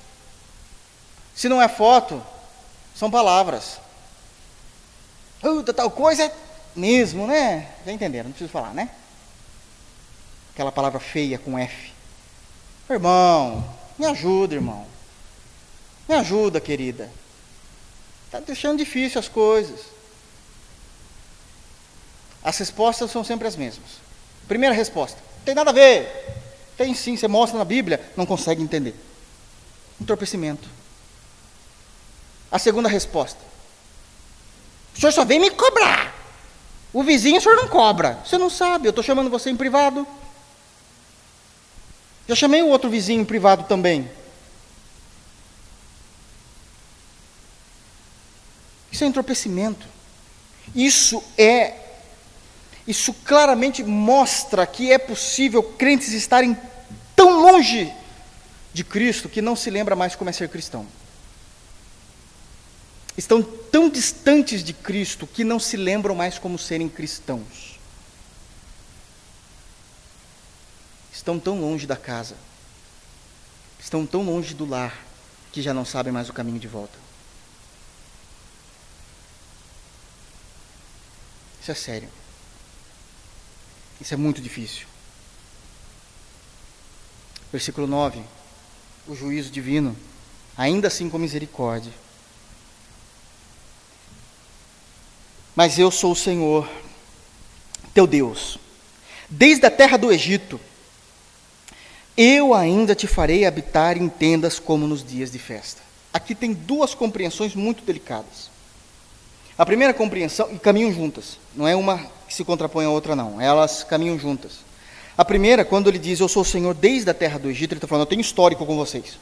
Se não é foto, são palavras. Uh, tal coisa é mesmo, né? Já entenderam, não preciso falar, né? aquela palavra feia com F. Irmão, me ajuda, irmão. Me ajuda, querida. Está deixando difícil as coisas. As respostas são sempre as mesmas. Primeira resposta: tem nada a ver. Tem sim, você mostra na Bíblia, não consegue entender. Entorpecimento. A segunda resposta: o senhor só vem me cobrar. O vizinho o senhor não cobra. Você não sabe, eu estou chamando você em privado. Já chamei o outro vizinho em privado também. Isso é entorpecimento. Isso é isso claramente mostra que é possível crentes estarem tão longe de Cristo que não se lembra mais como é ser cristão. Estão tão distantes de Cristo que não se lembram mais como serem cristãos. Estão tão longe da casa, estão tão longe do lar, que já não sabem mais o caminho de volta. Isso é sério. Isso é muito difícil. Versículo 9. O juízo divino, ainda assim com misericórdia. Mas eu sou o Senhor, teu Deus. Desde a terra do Egito, eu ainda te farei habitar em tendas como nos dias de festa. Aqui tem duas compreensões muito delicadas. A primeira compreensão, e caminham juntas, não é uma que se contrapõe à outra, não, elas caminham juntas. A primeira, quando ele diz, Eu sou o Senhor desde a terra do Egito, ele está falando, Eu tenho histórico com vocês.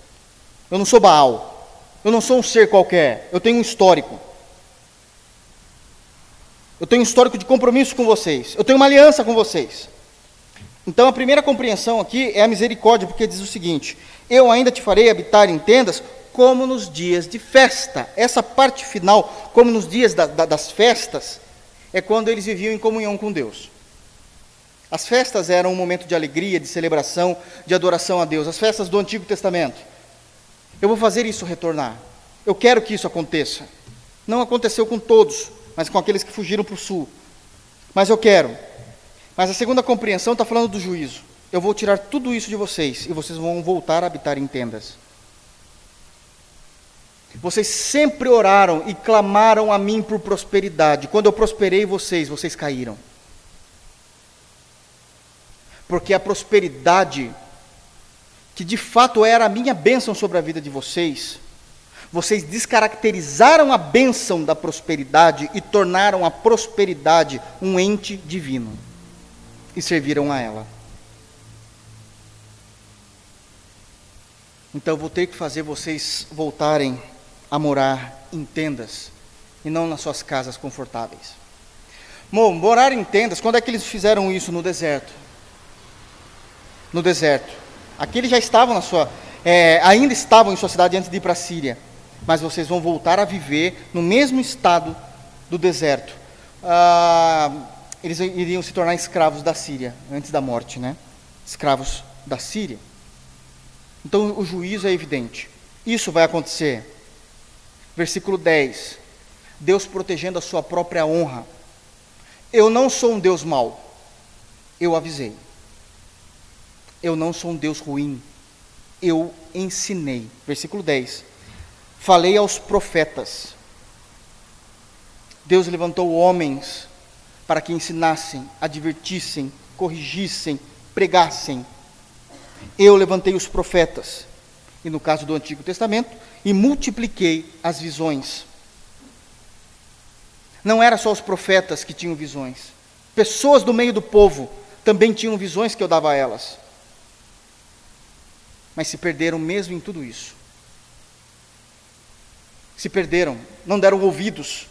Eu não sou Baal, eu não sou um ser qualquer, eu tenho um histórico. Eu tenho um histórico de compromisso com vocês, eu tenho uma aliança com vocês. Então a primeira compreensão aqui é a misericórdia, porque diz o seguinte: Eu ainda te farei habitar em tendas como nos dias de festa. Essa parte final, como nos dias da, da, das festas, é quando eles viviam em comunhão com Deus. As festas eram um momento de alegria, de celebração, de adoração a Deus. As festas do Antigo Testamento. Eu vou fazer isso retornar. Eu quero que isso aconteça. Não aconteceu com todos, mas com aqueles que fugiram para o sul. Mas eu quero. Mas a segunda compreensão está falando do juízo. Eu vou tirar tudo isso de vocês e vocês vão voltar a habitar em tendas. Vocês sempre oraram e clamaram a mim por prosperidade. Quando eu prosperei vocês, vocês caíram. Porque a prosperidade, que de fato era a minha bênção sobre a vida de vocês, vocês descaracterizaram a bênção da prosperidade e tornaram a prosperidade um ente divino. E serviram a ela. Então eu vou ter que fazer vocês voltarem a morar em tendas e não nas suas casas confortáveis. Bom, morar em tendas, quando é que eles fizeram isso no deserto? No deserto. Aqui eles já estavam na sua, é, ainda estavam em sua cidade antes de ir para a Síria, mas vocês vão voltar a viver no mesmo estado do deserto. Ah, eles iriam se tornar escravos da Síria antes da morte, né? Escravos da Síria. Então o juízo é evidente. Isso vai acontecer. Versículo 10. Deus protegendo a sua própria honra. Eu não sou um Deus mau. Eu avisei. Eu não sou um Deus ruim. Eu ensinei. Versículo 10. Falei aos profetas. Deus levantou homens para que ensinassem, advertissem, corrigissem, pregassem. Eu levantei os profetas. E no caso do Antigo Testamento, e multipliquei as visões. Não era só os profetas que tinham visões. Pessoas do meio do povo também tinham visões que eu dava a elas. Mas se perderam mesmo em tudo isso. Se perderam, não deram ouvidos.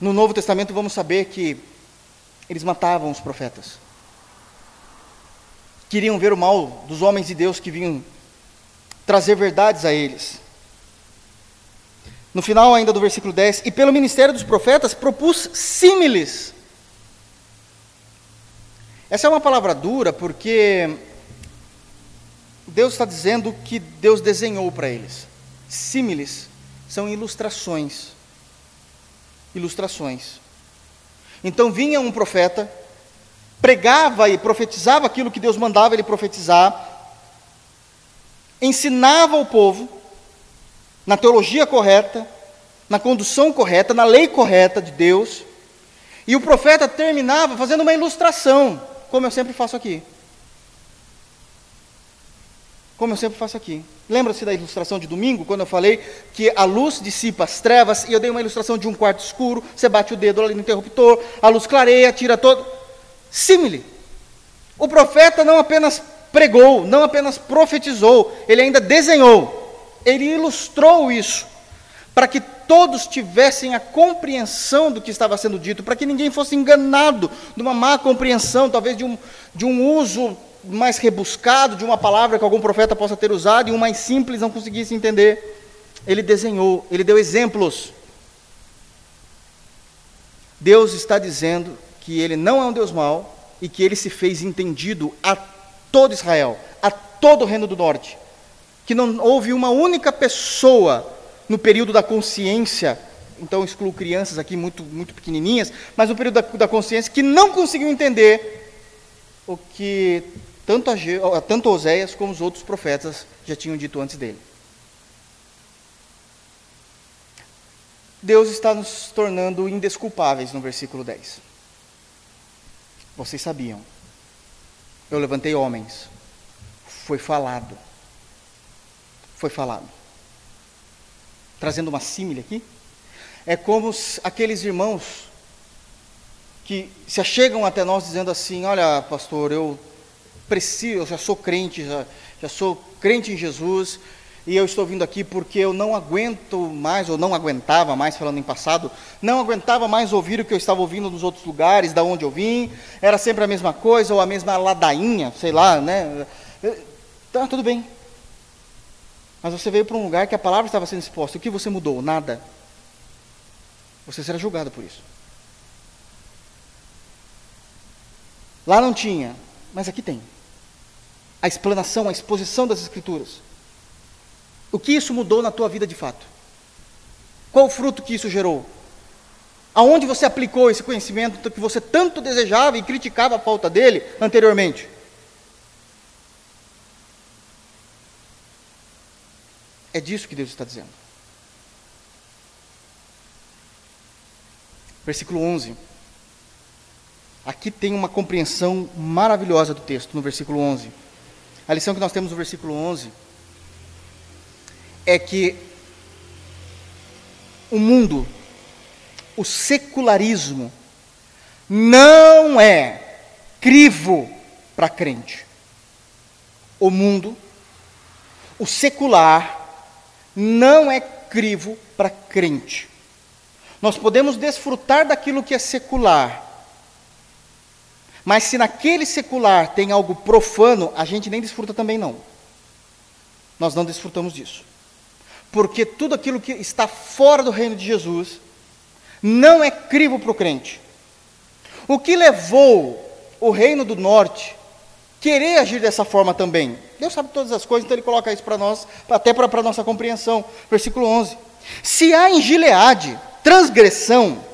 No Novo Testamento vamos saber que eles matavam os profetas. Queriam ver o mal dos homens de Deus que vinham trazer verdades a eles. No final ainda do versículo 10, e pelo ministério dos profetas propus símiles. Essa é uma palavra dura porque Deus está dizendo que Deus desenhou para eles. Símiles são ilustrações. Ilustrações. Então vinha um profeta pregava e profetizava aquilo que Deus mandava ele profetizar, ensinava o povo na teologia correta, na condução correta, na lei correta de Deus, e o profeta terminava fazendo uma ilustração, como eu sempre faço aqui. Como eu sempre faço aqui. Lembra-se da ilustração de domingo, quando eu falei que a luz dissipa as trevas, e eu dei uma ilustração de um quarto escuro, você bate o dedo ali no interruptor, a luz clareia, tira todo. Simile. O profeta não apenas pregou, não apenas profetizou, ele ainda desenhou, ele ilustrou isso, para que todos tivessem a compreensão do que estava sendo dito, para que ninguém fosse enganado de uma má compreensão, talvez de um, de um uso mais rebuscado de uma palavra que algum profeta possa ter usado e um mais simples não conseguisse entender. Ele desenhou, ele deu exemplos. Deus está dizendo que ele não é um Deus mau e que ele se fez entendido a todo Israel, a todo o reino do norte. Que não houve uma única pessoa no período da consciência, então excluo crianças aqui muito, muito pequenininhas, mas no período da, da consciência que não conseguiu entender o que tanto, tanto Oséias como os outros profetas já tinham dito antes dele. Deus está nos tornando indesculpáveis no versículo 10. Vocês sabiam. Eu levantei homens. Foi falado. Foi falado. Trazendo uma símile aqui. É como aqueles irmãos que se achegam até nós dizendo assim: Olha, pastor, eu preciso, eu já sou crente, já, já sou crente em Jesus, e eu estou vindo aqui porque eu não aguento mais, ou não aguentava mais, falando em passado, não aguentava mais ouvir o que eu estava ouvindo nos outros lugares, da onde eu vim, era sempre a mesma coisa, ou a mesma ladainha, sei lá, né? Tá, tudo bem. Mas você veio para um lugar que a palavra estava sendo exposta, o que você mudou? Nada. Você será julgado por isso. Lá não tinha, mas aqui tem a explanação, a exposição das Escrituras. O que isso mudou na tua vida de fato? Qual o fruto que isso gerou? Aonde você aplicou esse conhecimento que você tanto desejava e criticava a falta dele anteriormente? É disso que Deus está dizendo. Versículo 11. Aqui tem uma compreensão maravilhosa do texto, no versículo 11. A lição que nós temos no versículo 11 é que o mundo, o secularismo, não é crivo para crente. O mundo, o secular, não é crivo para crente. Nós podemos desfrutar daquilo que é secular, mas se naquele secular tem algo profano, a gente nem desfruta também não. Nós não desfrutamos disso. Porque tudo aquilo que está fora do reino de Jesus não é crivo para o crente. O que levou o reino do norte querer agir dessa forma também? Deus sabe todas as coisas, então ele coloca isso para nós, até para a nossa compreensão. Versículo 11. Se há em Gileade transgressão,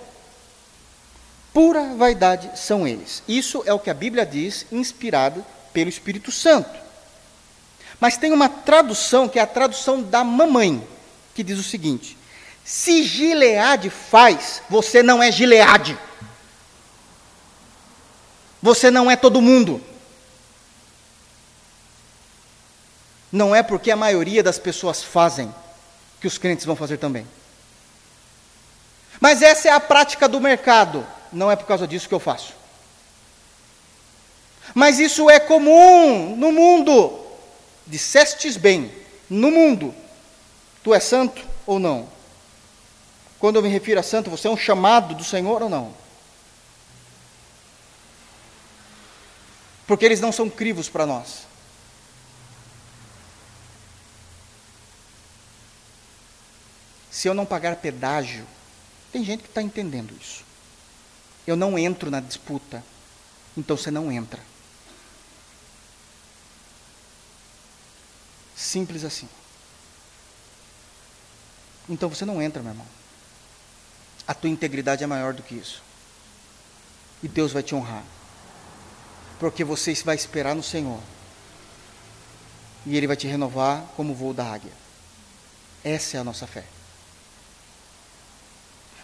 Pura vaidade são eles. Isso é o que a Bíblia diz, inspirada pelo Espírito Santo. Mas tem uma tradução, que é a tradução da mamãe, que diz o seguinte: Se Gileade faz, você não é Gileade. Você não é todo mundo. Não é porque a maioria das pessoas fazem que os crentes vão fazer também. Mas essa é a prática do mercado não é por causa disso que eu faço. Mas isso é comum no mundo. Dissestes bem, no mundo. Tu és santo ou não? Quando eu me refiro a santo, você é um chamado do Senhor ou não? Porque eles não são crivos para nós. Se eu não pagar pedágio, tem gente que está entendendo isso. Eu não entro na disputa. Então você não entra. Simples assim. Então você não entra, meu irmão. A tua integridade é maior do que isso. E Deus vai te honrar. Porque você vai esperar no Senhor. E Ele vai te renovar como o voo da águia. Essa é a nossa fé.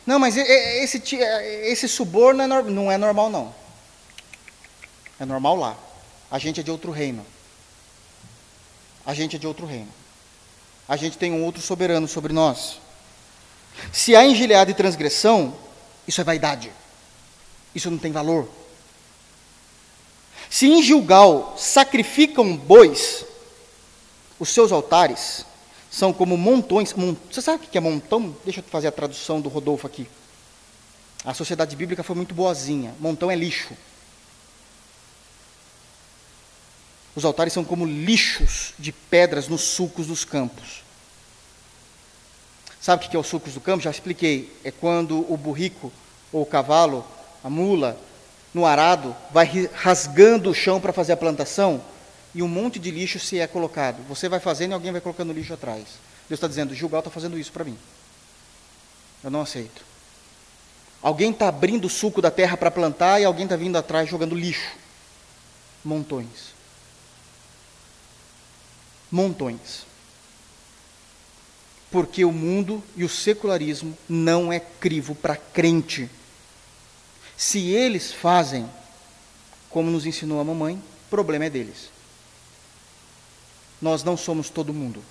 Não, mas esse, esse suborno não é normal, não. É normal lá. A gente é de outro reino. A gente é de outro reino. A gente tem um outro soberano sobre nós. Se há engelhada e transgressão, isso é vaidade. Isso não tem valor. Se em Gilgal sacrificam bois, os seus altares são como montões. Você sabe o que é montão? Deixa eu fazer a tradução do Rodolfo aqui. A sociedade bíblica foi muito boazinha. Montão é lixo. Os altares são como lixos de pedras nos sulcos dos campos. Sabe o que é os sulcos do campo? Já expliquei. É quando o burrico, ou o cavalo, a mula, no arado, vai rasgando o chão para fazer a plantação e um monte de lixo se é colocado. Você vai fazendo e alguém vai colocando lixo atrás. Deus está dizendo: Gilgal está fazendo isso para mim. Eu não aceito. Alguém está abrindo o suco da terra para plantar e alguém está vindo atrás jogando lixo. Montões. Montões. Porque o mundo e o secularismo não é crivo para crente. Se eles fazem como nos ensinou a mamãe, o problema é deles. Nós não somos todo mundo.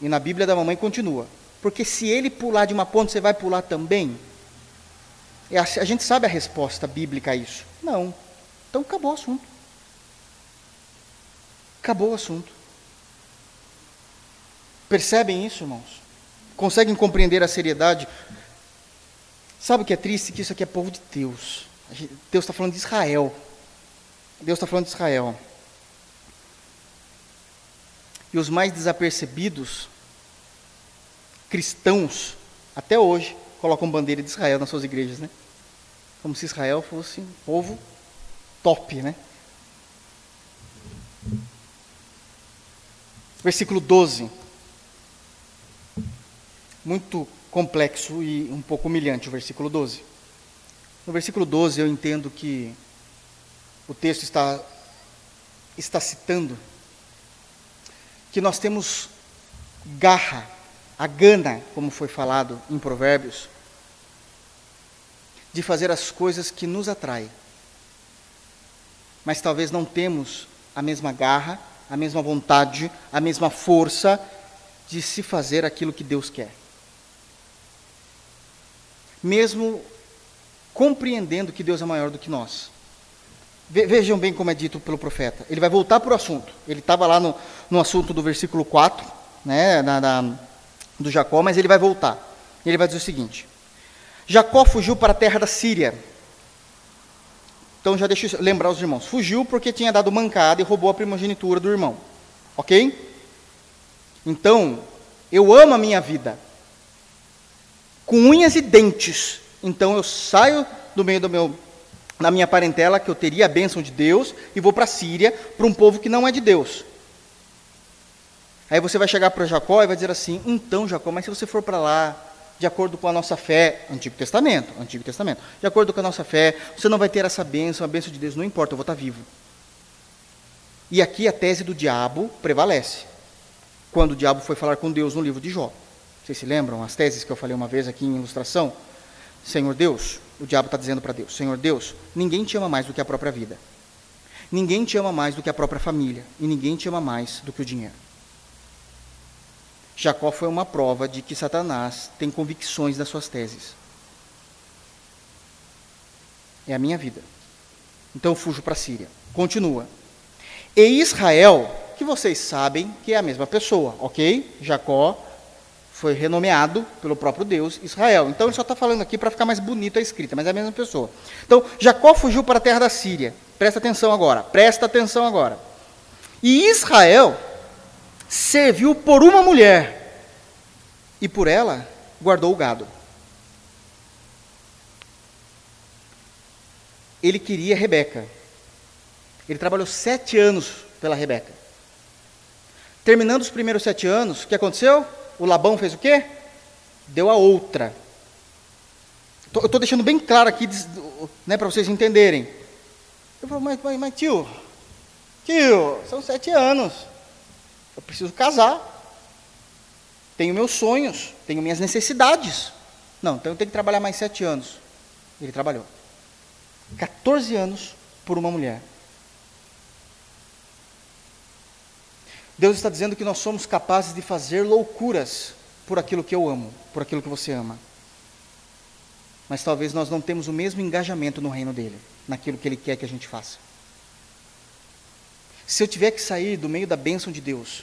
E na Bíblia da mamãe continua. Porque se ele pular de uma ponte, você vai pular também? É a gente sabe a resposta bíblica a isso. Não. Então acabou o assunto. Acabou o assunto. Percebem isso, irmãos? Conseguem compreender a seriedade? Sabe o que é triste? Que isso aqui é povo de Deus. Deus está falando de Israel. Deus está falando de Israel. E os mais desapercebidos, cristãos, até hoje, colocam bandeira de Israel nas suas igrejas, né? Como se Israel fosse um povo top, né? Versículo 12. Muito complexo e um pouco humilhante o versículo 12. No versículo 12 eu entendo que o texto está, está citando que nós temos garra, a gana, como foi falado em Provérbios, de fazer as coisas que nos atraem. Mas talvez não temos a mesma garra, a mesma vontade, a mesma força de se fazer aquilo que Deus quer. Mesmo compreendendo que Deus é maior do que nós. Vejam bem como é dito pelo profeta. Ele vai voltar para o assunto. Ele estava lá no, no assunto do versículo 4, né, na, na, do Jacó, mas ele vai voltar. Ele vai dizer o seguinte: Jacó fugiu para a terra da Síria. Então já deixa eu lembrar os irmãos. Fugiu porque tinha dado mancada e roubou a primogenitura do irmão. Ok? Então, eu amo a minha vida. Com unhas e dentes. Então eu saio do meio do meu na minha parentela que eu teria a bênção de Deus e vou para a Síria, para um povo que não é de Deus. Aí você vai chegar para Jacó e vai dizer assim: então, Jacó, mas se você for para lá, de acordo com a nossa fé, Antigo Testamento, Antigo Testamento, de acordo com a nossa fé, você não vai ter essa bênção, a bênção de Deus, não importa, eu vou estar vivo. E aqui a tese do diabo prevalece. Quando o diabo foi falar com Deus no livro de Jó. Vocês se lembram as teses que eu falei uma vez aqui em ilustração? Senhor Deus, o diabo está dizendo para Deus: Senhor Deus, ninguém te ama mais do que a própria vida. Ninguém te ama mais do que a própria família. E ninguém te ama mais do que o dinheiro. Jacó foi uma prova de que Satanás tem convicções das suas teses. É a minha vida. Então eu fujo para a Síria. Continua. E Israel, que vocês sabem que é a mesma pessoa, ok? Jacó foi renomeado pelo próprio Deus Israel. Então ele só está falando aqui para ficar mais bonita a escrita, mas é a mesma pessoa. Então Jacó fugiu para a terra da Síria. Presta atenção agora, presta atenção agora. E Israel serviu por uma mulher, e por ela guardou o gado. Ele queria Rebeca. Ele trabalhou sete anos pela Rebeca. Terminando os primeiros sete anos, o que aconteceu? O Labão fez o quê? Deu a outra. Eu estou deixando bem claro aqui, né, para vocês entenderem. Eu falo, mas, mas, mas tio, tio, são sete anos. Eu preciso casar. Tenho meus sonhos, tenho minhas necessidades. Não, então eu tenho que trabalhar mais sete anos. Ele trabalhou. 14 anos por uma mulher. Deus está dizendo que nós somos capazes de fazer loucuras por aquilo que eu amo, por aquilo que você ama. Mas talvez nós não temos o mesmo engajamento no reino dele, naquilo que ele quer que a gente faça. Se eu tiver que sair do meio da bênção de Deus,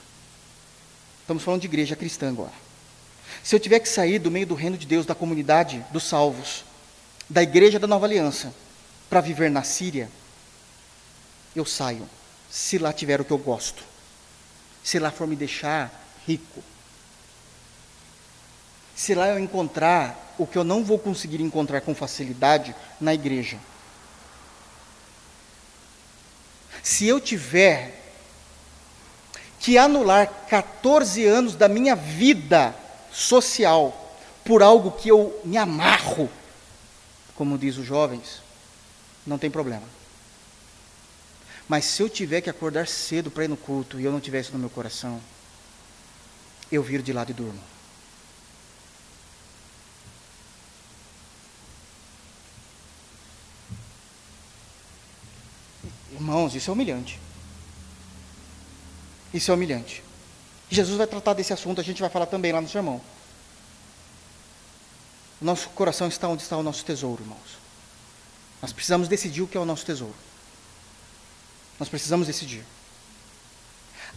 estamos falando de igreja cristã agora. Se eu tiver que sair do meio do reino de Deus, da comunidade dos salvos, da igreja da nova aliança, para viver na Síria, eu saio, se lá tiver o que eu gosto se lá for me deixar rico, se lá eu encontrar o que eu não vou conseguir encontrar com facilidade na igreja, se eu tiver que anular 14 anos da minha vida social por algo que eu me amarro, como diz os jovens, não tem problema. Mas se eu tiver que acordar cedo para ir no culto e eu não tiver isso no meu coração, eu viro de lado e durmo. Irmãos, isso é humilhante. Isso é humilhante. Jesus vai tratar desse assunto, a gente vai falar também lá no sermão. Nosso coração está onde está o nosso tesouro, irmãos. Nós precisamos decidir o que é o nosso tesouro. Nós precisamos decidir.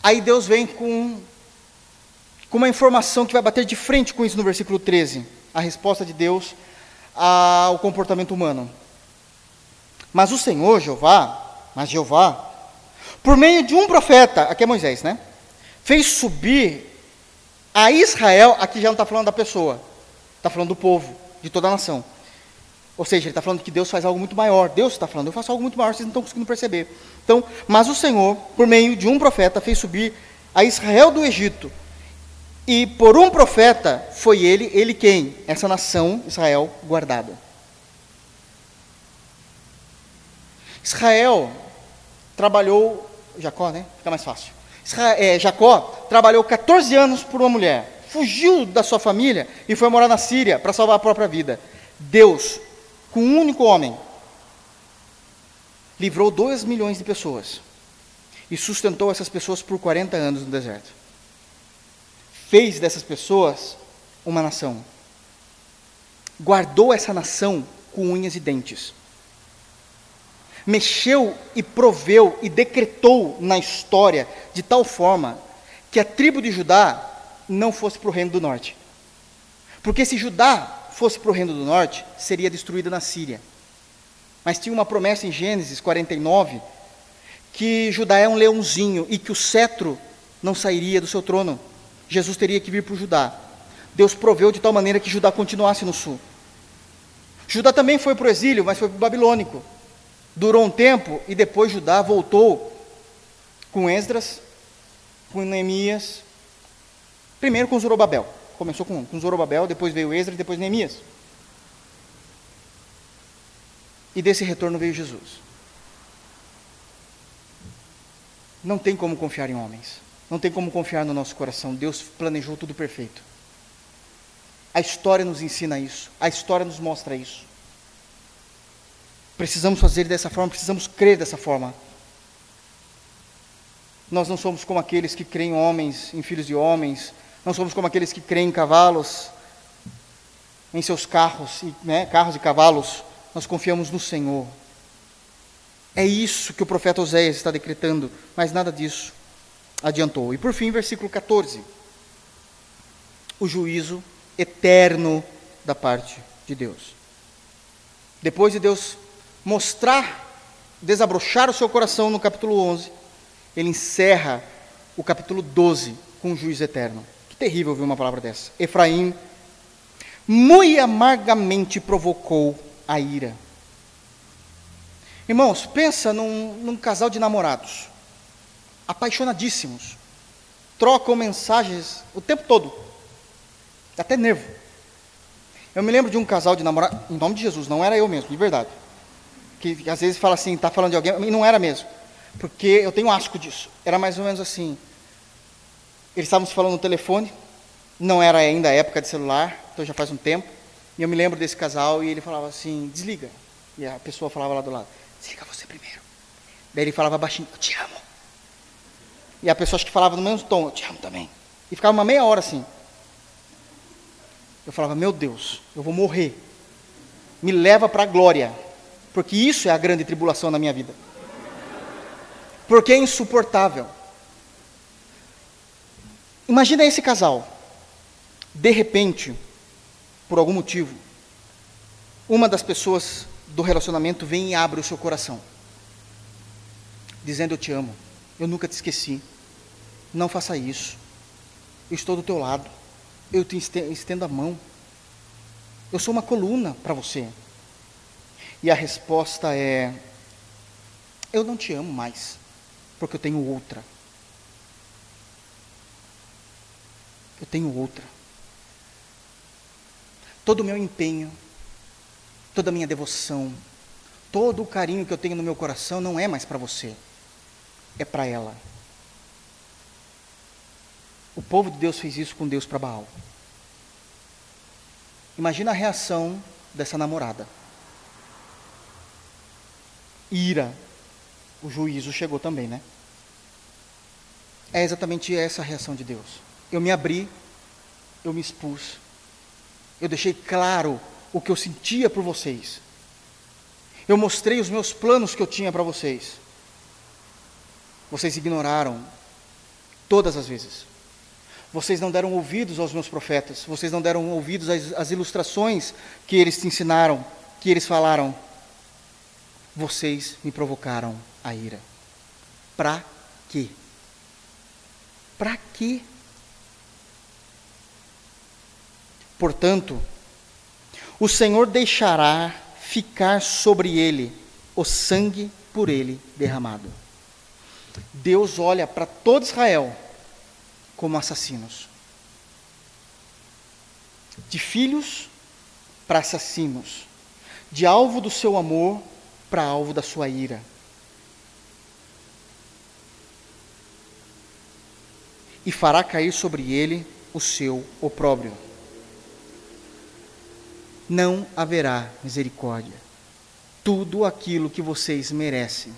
Aí Deus vem com, com uma informação que vai bater de frente com isso no versículo 13. A resposta de Deus ao comportamento humano. Mas o Senhor, Jeová, mas Jeová, por meio de um profeta, aqui é Moisés, né? Fez subir a Israel, aqui já não está falando da pessoa, está falando do povo, de toda a nação. Ou seja, ele está falando que Deus faz algo muito maior. Deus está falando, eu faço algo muito maior, vocês não estão conseguindo perceber. Então, mas o Senhor, por meio de um profeta, fez subir a Israel do Egito. E por um profeta foi ele, ele quem? Essa nação, Israel, guardada. Israel trabalhou, Jacó, né? Fica mais fácil. É, Jacó trabalhou 14 anos por uma mulher, fugiu da sua família e foi morar na Síria para salvar a própria vida. Deus com um único homem, livrou 2 milhões de pessoas e sustentou essas pessoas por 40 anos no deserto. Fez dessas pessoas uma nação. Guardou essa nação com unhas e dentes. Mexeu e proveu e decretou na história de tal forma que a tribo de Judá não fosse para o reino do norte. Porque se Judá fosse para o reino do norte, seria destruída na Síria. Mas tinha uma promessa em Gênesis 49 que Judá é um leãozinho e que o cetro não sairia do seu trono. Jesus teria que vir para o Judá. Deus proveu de tal maneira que Judá continuasse no sul. Judá também foi para o exílio, mas foi para o babilônico. Durou um tempo e depois Judá voltou com Esdras, com Neemias, primeiro com Zorobabel. Começou com, com Zorobabel, depois veio Esdras, depois Neemias. E desse retorno veio Jesus. Não tem como confiar em homens. Não tem como confiar no nosso coração. Deus planejou tudo perfeito. A história nos ensina isso. A história nos mostra isso. Precisamos fazer dessa forma, precisamos crer dessa forma. Nós não somos como aqueles que creem em homens, em filhos de homens, não somos como aqueles que creem em cavalos, em seus carros, né, carros e cavalos. Nós confiamos no Senhor. É isso que o profeta Oséias está decretando, mas nada disso adiantou. E por fim, versículo 14. O juízo eterno da parte de Deus. Depois de Deus mostrar, desabrochar o seu coração no capítulo 11, ele encerra o capítulo 12 com o juízo eterno. Terrível ouvir uma palavra dessa. Efraim muito amargamente provocou a ira. Irmãos, pensa num, num casal de namorados, apaixonadíssimos, trocam mensagens o tempo todo, até nervo. Eu me lembro de um casal de namorados, em nome de Jesus, não era eu mesmo, de verdade. que, que às vezes fala assim, está falando de alguém, e não era mesmo. Porque eu tenho asco disso. Era mais ou menos assim. Eles estavam se falando no telefone, não era ainda a época de celular, então já faz um tempo. E eu me lembro desse casal e ele falava assim: desliga. E a pessoa falava lá do lado: desliga você primeiro. Daí ele falava baixinho: eu te amo. E a pessoa acho que falava no mesmo tom: eu te amo também. E ficava uma meia hora assim. Eu falava: meu Deus, eu vou morrer. Me leva para a glória. Porque isso é a grande tribulação na minha vida. Porque é insuportável. Imagina esse casal. De repente, por algum motivo, uma das pessoas do relacionamento vem e abre o seu coração, dizendo: Eu te amo, eu nunca te esqueci, não faça isso, eu estou do teu lado, eu te estendo a mão, eu sou uma coluna para você. E a resposta é: Eu não te amo mais, porque eu tenho outra. Eu tenho outra. Todo o meu empenho, toda a minha devoção, todo o carinho que eu tenho no meu coração não é mais para você, é para ela. O povo de Deus fez isso com Deus para Baal. Imagina a reação dessa namorada. Ira. O juízo chegou também, né? É exatamente essa a reação de Deus. Eu me abri, eu me expus, eu deixei claro o que eu sentia por vocês. Eu mostrei os meus planos que eu tinha para vocês. Vocês ignoraram todas as vezes. Vocês não deram ouvidos aos meus profetas. Vocês não deram ouvidos às, às ilustrações que eles te ensinaram, que eles falaram. Vocês me provocaram a ira. Para quê? Para quê? Portanto, o Senhor deixará ficar sobre ele o sangue por ele derramado. Deus olha para todo Israel como assassinos. De filhos para assassinos. De alvo do seu amor para alvo da sua ira. E fará cair sobre ele o seu opróbrio não haverá misericórdia. Tudo aquilo que vocês merecem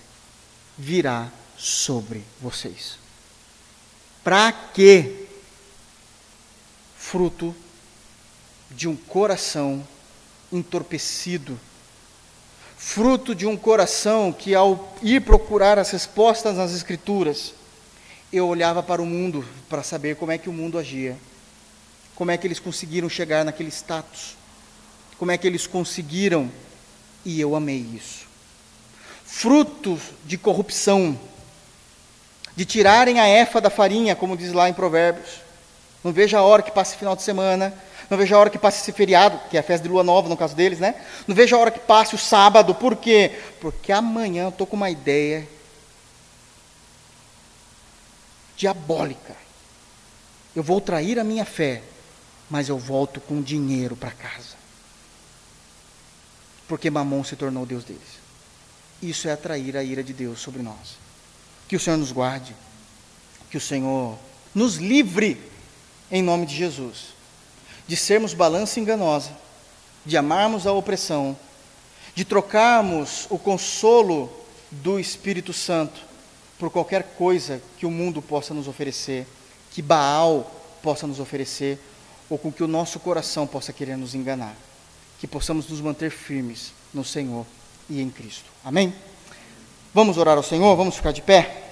virá sobre vocês. Para quê? Fruto de um coração entorpecido, fruto de um coração que, ao ir procurar as respostas nas Escrituras, eu olhava para o mundo para saber como é que o mundo agia, como é que eles conseguiram chegar naquele status como é que eles conseguiram, e eu amei isso. Frutos de corrupção, de tirarem a efa da farinha, como diz lá em Provérbios. Não vejo a hora que passe final de semana, não vejo a hora que passe esse feriado, que é a festa de lua nova no caso deles, né? Não vejo a hora que passe o sábado, por quê? Porque amanhã eu estou com uma ideia diabólica. Eu vou trair a minha fé, mas eu volto com dinheiro para casa porque Mamon se tornou Deus deles. Isso é atrair a ira de Deus sobre nós. Que o Senhor nos guarde, que o Senhor nos livre, em nome de Jesus, de sermos balança enganosa, de amarmos a opressão, de trocarmos o consolo do Espírito Santo por qualquer coisa que o mundo possa nos oferecer, que Baal possa nos oferecer, ou com que o nosso coração possa querer nos enganar que possamos nos manter firmes no Senhor e em Cristo. Amém? Vamos orar ao Senhor? Vamos ficar de pé?